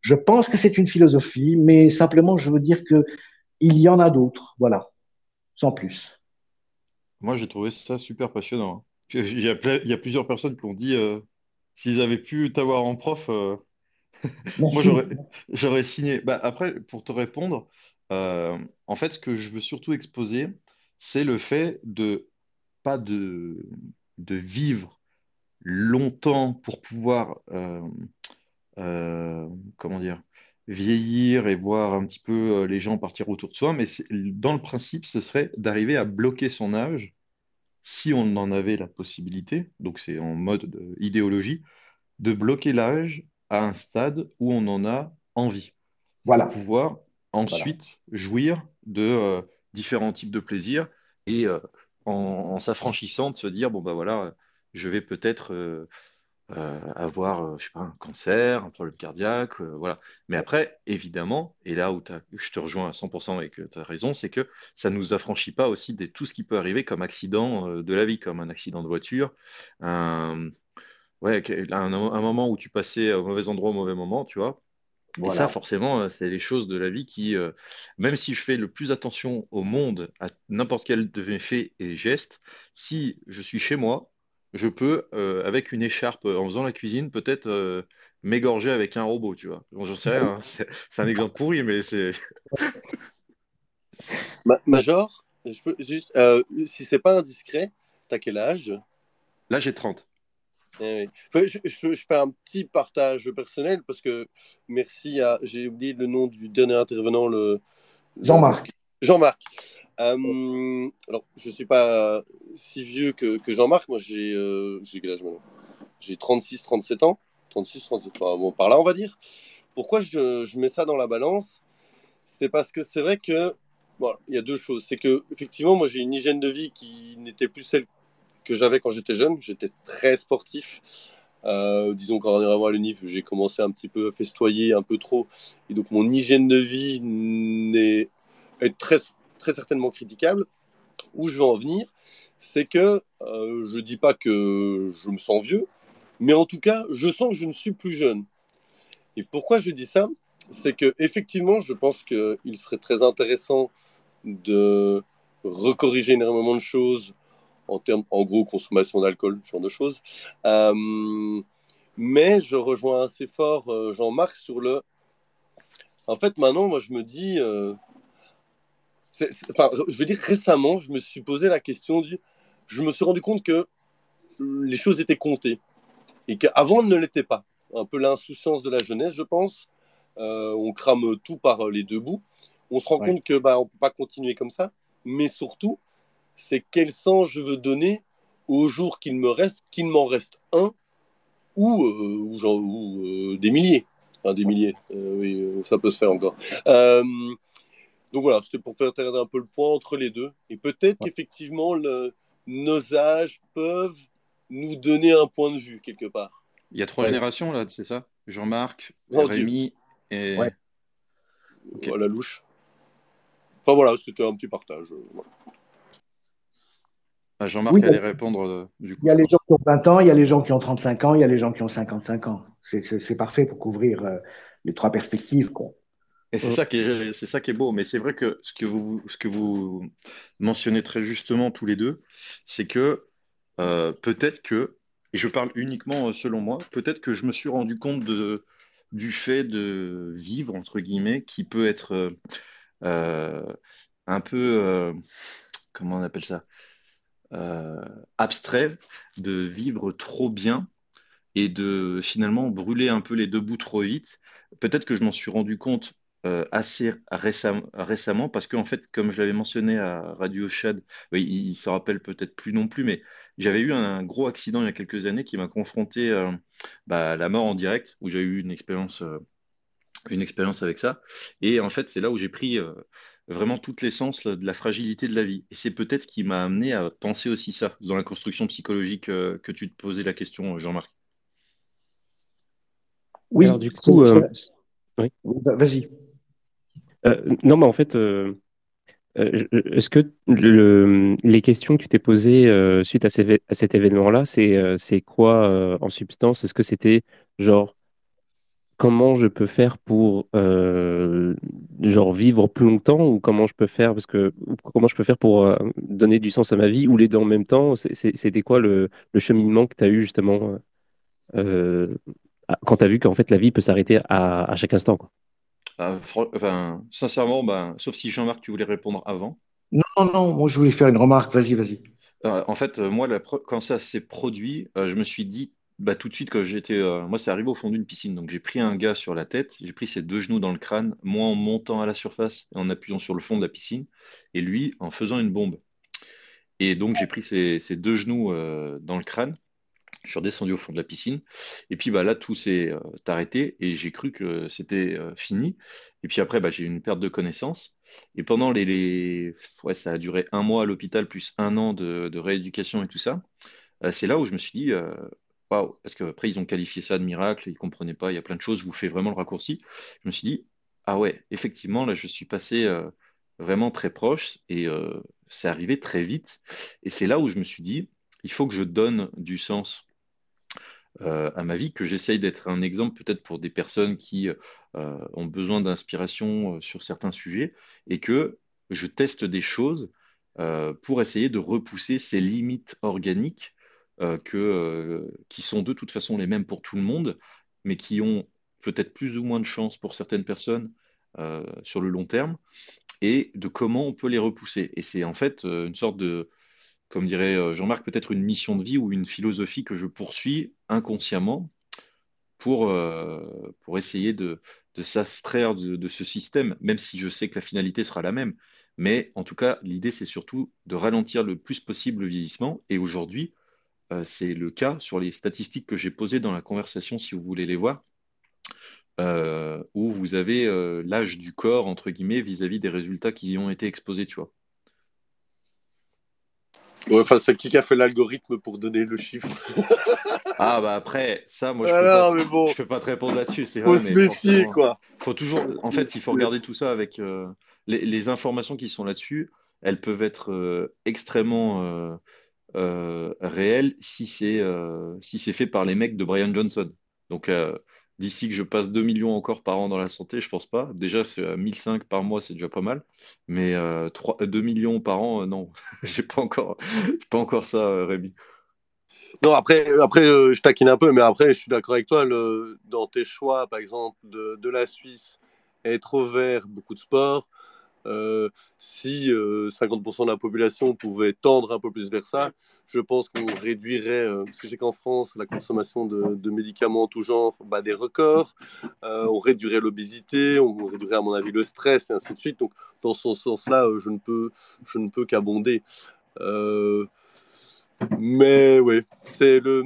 Je pense que c'est une philosophie, mais simplement, je veux dire que il y en a d'autres. Voilà, sans plus.
Moi, j'ai trouvé ça super passionnant. Il y, a, il y a plusieurs personnes qui ont dit euh, s'ils avaient pu t'avoir en prof, euh, moi j'aurais signé. Bah, après, pour te répondre, euh, en fait, ce que je veux surtout exposer, c'est le fait de pas de, de vivre longtemps pour pouvoir, comment dire, vieillir et voir un petit peu les gens partir autour de soi, mais dans le principe, ce serait d'arriver à bloquer son âge si on en avait la possibilité, donc c'est en mode idéologie, de bloquer l'âge à un stade où on en a envie.
Voilà.
Pour pouvoir ensuite jouir de euh, différents types de plaisirs et euh, en, s'affranchissant de se dire, bon, bah voilà, je vais peut-être euh, euh, avoir, euh, je sais pas, un cancer, un problème cardiaque, euh, voilà. Mais après, évidemment, et là où je te rejoins à 100% et que tu as raison, c'est que ça ne nous affranchit pas aussi de tout ce qui peut arriver comme accident de la vie, comme un accident de voiture, un, ouais, un, moment où tu passais au mauvais endroit au mauvais moment, tu vois. Et ça, forcément, c'est les choses de la vie qui, même si je fais le plus attention au monde, à n'importe quel de mes faits et gestes, si je suis chez moi, je peux, euh, avec une écharpe, en faisant la cuisine, peut-être euh, m'égorger avec un robot, tu vois. Bon, j'en sais rien, hein. c'est un exemple pourri, mais c'est.
Major, je peux juste, euh, si c'est pas indiscret, t'as quel âge?
Là, j'ai 30.
Eh je, je, fais un petit partage personnel parce que merci à. J'ai oublié le nom du dernier intervenant, le.
Jean-Marc.
Jean-Marc. Euh, alors, je ne suis pas si vieux que, Jean-Marc. Moi, j'ai euh, quel âge maintenant J'ai 36, 37 ans. 36, 37, enfin, bon, par là, on va dire. Pourquoi je, mets ça dans la balance? C'est parce que c'est vrai que. Bon, il y a deux choses. C'est que, effectivement, moi, j'ai une hygiène de vie qui n'était plus celle que j'avais quand j'étais jeune. J'étais très sportif. Euh, disons qu'en arrivant à l'UNIF, j'ai commencé un petit peu à festoyer un peu trop. Et donc, mon hygiène de vie est, est très très certainement critiquable. Où je veux en venir, c'est que euh, je dis pas que je me sens vieux, mais en tout cas, je sens que je ne suis plus jeune. Et pourquoi je dis ça? C'est que effectivement, je pense qu'il serait très intéressant de recorriger énormément de choses en termes, en gros, consommation d'alcool, ce genre de choses. Euh, mais je rejoins assez fort euh, Jean-Marc sur le. En fait, maintenant, moi, je me dis, je veux dire, récemment, je me suis posé la question du. Je me suis rendu compte que les choses étaient comptées et qu'avant, elles ne l'étaient pas. Un peu l'insouciance de la jeunesse, je pense. Euh, on crame tout par les deux bouts. On se rend compte que bah, on peut pas continuer comme ça. Mais surtout, c'est quel sens je veux donner au jour qu'il me reste, qu'il m'en reste un ou, euh, ou, genre, ou euh, des milliers. Enfin, des milliers, oui, ça peut se faire encore. Donc voilà, c'était pour faire un peu le point entre les deux. Et peut-être qu'effectivement, nos âges peuvent nous donner un point de vue quelque part.
Il y a trois générations là, c'est ça? Jean-Marc, Rémi et.
Ouais. la louche. Enfin voilà, c'était un petit partage. Euh,
ah, Jean-Marc allait répondre euh, du coup.
Il y a les gens qui ont 20 ans, il y a les gens qui ont 35 ans, il y a les gens qui ont 55 ans. C'est parfait pour couvrir euh, les trois perspectives. Quoi.
Et c'est ça qui est, c'est ça qui est beau. Mais c'est vrai que ce que vous, ce que vous mentionnez très justement tous les deux, c'est que euh, peut-être que, et je parle uniquement euh, selon moi, peut-être que je me suis rendu compte de, du fait de vivre, entre guillemets, qui peut être euh, un peu, comment on appelle ça, abstrait, de vivre trop bien et de finalement brûler un peu les deux bouts trop vite. Peut-être que je m'en suis rendu compte euh, assez récemment parce qu'en fait, comme je l'avais mentionné à Radio Shad, il, ne se rappelle peut-être plus non plus, mais j'avais eu un, gros accident il y a quelques années qui m'a confronté euh, bah, à la mort en direct, où j'ai eu une expérience, euh, une expérience avec ça. Et en fait, c'est là où j'ai pris vraiment toute l'essence de la fragilité de la vie. Et c'est peut-être ce qui m'a amené à penser aussi ça dans la construction psychologique que tu te posais la question, Jean-Marc.
Oui, du coup, oui.
vas-y.
Euh, non, mais en fait, euh, euh, est-ce que les questions que tu t'es posées suite à, cet événement-là, c'est quoi en substance? Est-ce que c'était genre comment je peux faire pour genre vivre plus longtemps ou comment je peux faire? Parce que comment je peux faire pour donner du sens à ma vie ou les deux en même temps? C'était quoi le, cheminement que tu as eu justement quand tu as vu qu'en fait la vie peut s'arrêter à, à, chaque instant quoi?
Ah, enfin, sincèrement, ben, sauf si Jean-Marc, tu voulais répondre avant.
Non, non, non, moi je voulais faire une remarque, vas-y, vas-y.
Euh, en fait, euh, moi, quand ça s'est produit, euh, je me suis dit, bah, tout de suite que j'étais. moi, c'est arrivé au fond d'une piscine. Donc, j'ai pris un gars sur la tête, j'ai pris ses deux genoux dans le crâne, moi en montant à la surface et en appuyant sur le fond de la piscine, et lui en faisant une bombe. Et donc, j'ai pris ses, ses deux genoux dans le crâne, je suis redescendu au fond de la piscine. Et puis bah, là, tout s'est euh, arrêté et j'ai cru que c'était euh, fini. Et puis après, bah, j'ai eu une perte de connaissance. Et pendant les. Ouais, ça a duré un mois à l'hôpital, plus un an de, rééducation et tout ça. Euh, c'est là où je me suis dit, waouh, parce qu'après, ils ont qualifié ça de miracle, ils ne comprenaient pas, il y a plein de choses, je vous fais vraiment le raccourci. Je me suis dit, ah ouais, effectivement, là, je suis passé vraiment très proche et c'est arrivé très vite. Et c'est là où je me suis dit, il faut que je donne du sens euh, à ma vie, que j'essaye d'être un exemple peut-être pour des personnes qui euh, ont besoin d'inspiration euh, sur certains sujets et que je teste des choses pour essayer de repousser ces limites organiques que, qui sont de toute façon les mêmes pour tout le monde, mais qui ont peut-être plus ou moins de chance pour certaines personnes sur le long terme, et de comment on peut les repousser. Et c'est en fait une sorte de, comme dirait euh, Jean-Marc, peut-être une mission de vie ou une philosophie que je poursuis inconsciemment pour, euh, pour essayer de, de s'abstraire de, ce système, même si je sais que la finalité sera la même. Mais en tout cas, l'idée, c'est surtout de ralentir le plus possible le vieillissement. Et aujourd'hui, euh, c'est le cas sur les statistiques que j'ai posées dans la conversation, si vous voulez les voir, où vous avez l'âge du corps, entre guillemets, vis-à-vis -vis des résultats qui y ont été exposés, tu vois.
Ouais, enfin, c'est qui qui a fait l'algorithme pour donner le chiffre?
Ah bah après, ça, moi, je ne ah peux, pas, peux pas te répondre là-dessus.
Faut se méfier, quoi.
Faut toujours, en fait, il faut regarder tout ça avec euh, les, informations qui sont là-dessus. Elles peuvent être euh, extrêmement euh, réelles si c'est si c'est fait par les mecs de Brian Johnson. Donc D'ici que je passe 2 millions encore par an dans la santé, je pense pas. Déjà, c'est 1005 par mois, c'est déjà pas mal. Mais 3, euh, 2 millions par an, euh, non. j'ai pas encore, pas encore ça, euh, Rémi.
Non, après, après je taquine un peu, mais après, je suis d'accord avec toi. Le, dans tes choix, par exemple, de, la Suisse, être vert, beaucoup de sport, euh, si 50% euh, de la population pouvait tendre un peu plus vers ça, je pense qu'on réduirait, euh, parce que j'ai qu'en France, la consommation de, médicaments tout genre bah, des records, on réduirait l'obésité, on réduirait à mon avis le stress et ainsi de suite. Donc dans ce sens-là, je ne peux, je ne peux qu'abonder. mais oui, c'est le.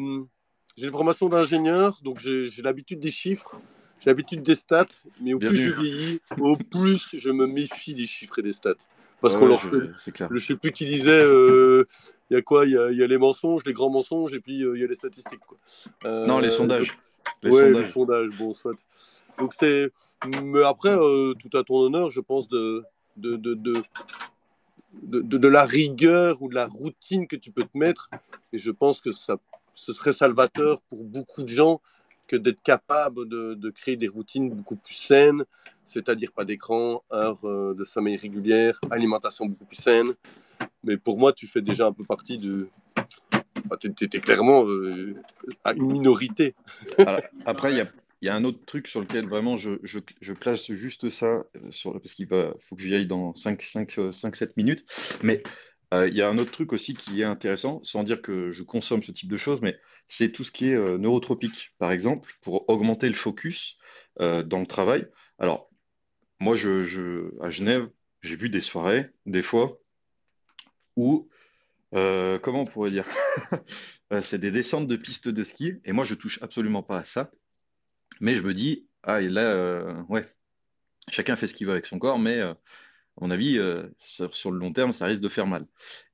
J'ai une formation d'ingénieur, donc j'ai l'habitude des chiffres. J'ai l'habitude des stats, mais au plus je vieillis, au plus je me méfie des chiffres et des stats. Parce qu'on leur fait. Je ne sais plus qui disait. Euh, il y a quoi Il y, a, les mensonges, les grands mensonges, et puis euh, il y a les statistiques. Quoi.
Euh, non, les sondages.
Les ouais, sondages. les sondages, bon, soit. Donc c'est. Mais après, tout à ton honneur, je pense de de, de, de, de, la rigueur ou de la routine que tu peux te mettre. Et je pense que ça, ce serait salvateur pour beaucoup de gens d'être capable de, créer des routines beaucoup plus saines, c'est-à-dire pas d'écran, heure euh, de sommeil régulière, alimentation beaucoup plus saine. Mais pour moi, tu fais déjà un peu partie de. tu étais clairement euh, à une minorité.
Après, il y a, un autre truc sur lequel vraiment je, je, place juste ça, euh, sur, parce qu'il faut que j'y aille dans 5-7 minutes. Mais il y a un autre truc aussi qui est intéressant, sans dire que je consomme ce type de choses, mais c'est tout ce qui est euh, neurotropique. Par exemple, pour augmenter le focus euh, dans le travail. Alors, moi, à Genève, j'ai vu des soirées, des fois, où, comment on pourrait dire, c'est des descentes de pistes de ski, et moi, je touche absolument pas à ça. Mais je me dis, ah, et là, ouais, chacun fait ce qu'il veut avec son corps, mais à mon avis, euh, sur, le long terme, ça risque de faire mal.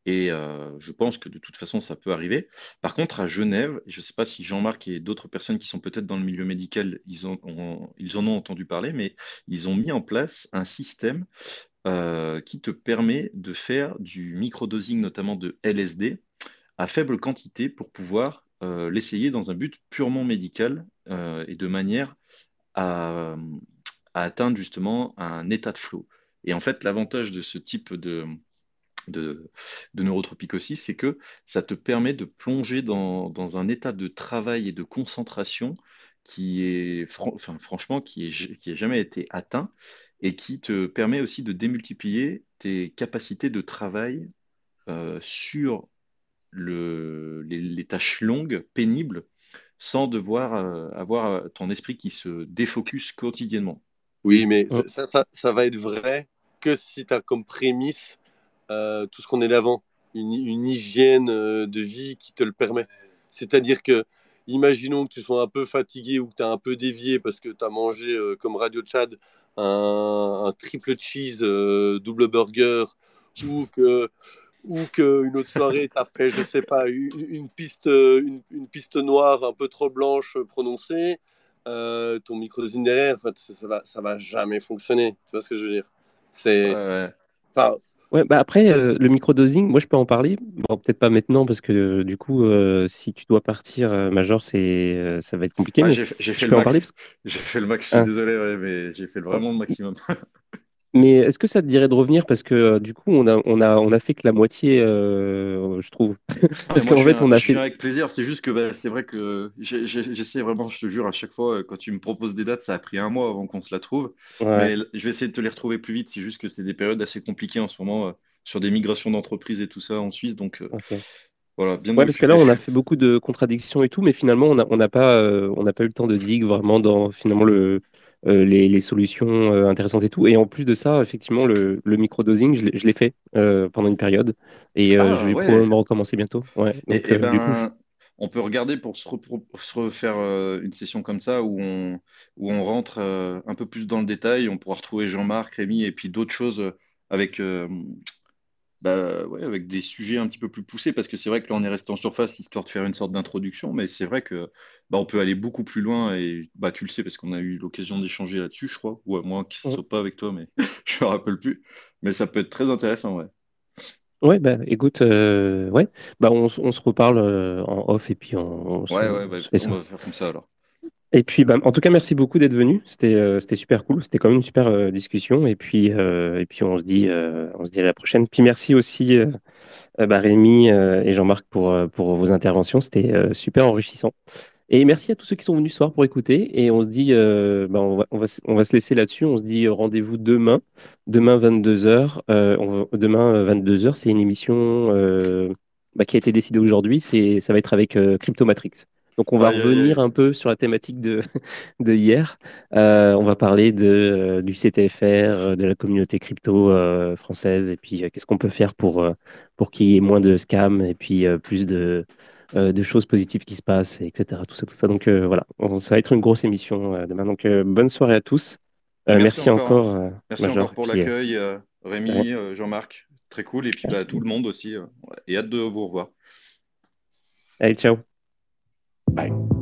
Et euh, je pense que de toute façon, ça peut arriver. Par contre, à Genève, je ne sais pas si Jean-Marc et d'autres personnes qui sont peut-être dans le milieu médical, ils, en ont entendu parler, mais ils ont mis en place un système euh, qui te permet de faire du microdosing, notamment de LSD, à faible quantité pour pouvoir l'essayer dans un but purement médical et de manière à, à atteindre justement un état de flow. Et en fait, l'avantage de ce type de, de, neurotropique aussi, c'est que ça te permet de plonger dans, un état de travail et de concentration qui est, enfin, franchement, qui est, qui jamais été atteint et qui te permet aussi de démultiplier tes capacités de travail euh, sur le, les, tâches longues, pénibles, sans devoir euh, avoir ton esprit qui se défocus quotidiennement.
Oui, mais ça, ça, ça va être vrai si tu as comme prémisse euh, tout ce qu'on est d'avant, une, hygiène euh, de vie qui te le permet. C'est-à-dire que, imaginons que tu sois un peu fatigué ou que tu as un peu dévié parce que tu as mangé, euh, comme Radio Chad, un, triple cheese double burger ou que ou qu'une autre soirée, tu as fait, je sais pas, une, piste, une, piste noire un peu trop blanche prononcée, ton microdosine derrière, en fait, ça, va, ça va jamais fonctionner. Tu vois ce que je veux dire? C'est.
Ouais, bah après, euh, le microdosing, moi je peux en parler. Bon, peut-être pas maintenant parce que euh, du coup, euh, si tu dois partir, Major, c'est, ça va être compliqué.
Ah, j'ai fait, le max. J'ai fait le max, je suis ah. désolé, mais j'ai fait vraiment le maximum.
Mais est-ce que ça te dirait de revenir? Parce que euh, du coup on a on a on a fait que la moitié, euh, je trouve.
Ah, parce qu'en fait on a fait. avec plaisir. C'est juste que bah, c'est vrai que j'essaie vraiment, je te jure, à chaque fois euh, quand tu me proposes des dates, ça a pris un mois avant qu'on se la trouve. Mais je vais essayer de te les retrouver plus vite. C'est juste que c'est des périodes assez compliquées en ce moment sur des migrations d'entreprises et tout ça en Suisse. Donc voilà,
bien. Ouais, parce que là on a fait beaucoup de contradictions et tout, mais finalement on n'a on pas on n'a pas eu le temps de dig vraiment dans finalement le euh, les, solutions euh, intéressantes et tout. Et en plus de ça, effectivement, le, le microdosing, je l'ai fait euh, pendant une période et ah, je vais probablement recommencer bientôt. Ouais,
et, ben, on peut regarder pour se, refaire une session comme ça où on, où on rentre un peu plus dans le détail. On pourra retrouver Jean-Marc, Rémi et puis d'autres choses avec bah, ouais, avec des sujets un petit peu plus poussés, parce que c'est vrai que là, on est resté en surface histoire de faire une sorte d'introduction, mais c'est vrai que bah, on peut aller beaucoup plus loin, et bah, tu le sais, parce qu'on a eu l'occasion d'échanger là-dessus, je crois, ou à moins qu'il ne soit pas avec toi, mais je me rappelle plus. Mais ça peut être très intéressant, ouais.
Ouais, bah écoute, euh, ouais, bah on, on se reparle euh, en off et puis on,
ouais, ouais, bah, on va faire comme ça alors.
Et puis, bah, en tout cas, merci beaucoup d'être venu. C'était euh, super cool. C'était quand même une super euh, discussion. Et puis, euh, et puis on, se dit, on se dit à la prochaine. Puis merci aussi bah, Rémi et Jean-Marc pour, vos interventions. C'était super enrichissant. Et merci à tous ceux qui sont venus ce soir pour écouter. Et on se dit, bah, on, va, se laisser là-dessus. On se dit rendez-vous demain. Demain, 22h. demain, 22h, c'est une émission bah, qui a été décidée aujourd'hui. Ça va être avec Crypto Matrix. Donc on va revenir un peu sur la thématique de, de hier. Euh, on va parler de, euh, du CTFR, de la communauté crypto euh, française, et puis qu'est-ce qu'on peut faire pour, pour qu'il y ait moins de scams, et puis plus de, de choses positives qui se passent, etc. Tout ça, tout ça. Donc voilà, ça va être une grosse émission demain. Donc bonne soirée à tous. merci, encore.
merci encore pour l'accueil, Rémi, Jean-Marc. Très cool. Et puis bah, tout le monde aussi. et hâte de vous revoir.
Allez, ciao.
Bye.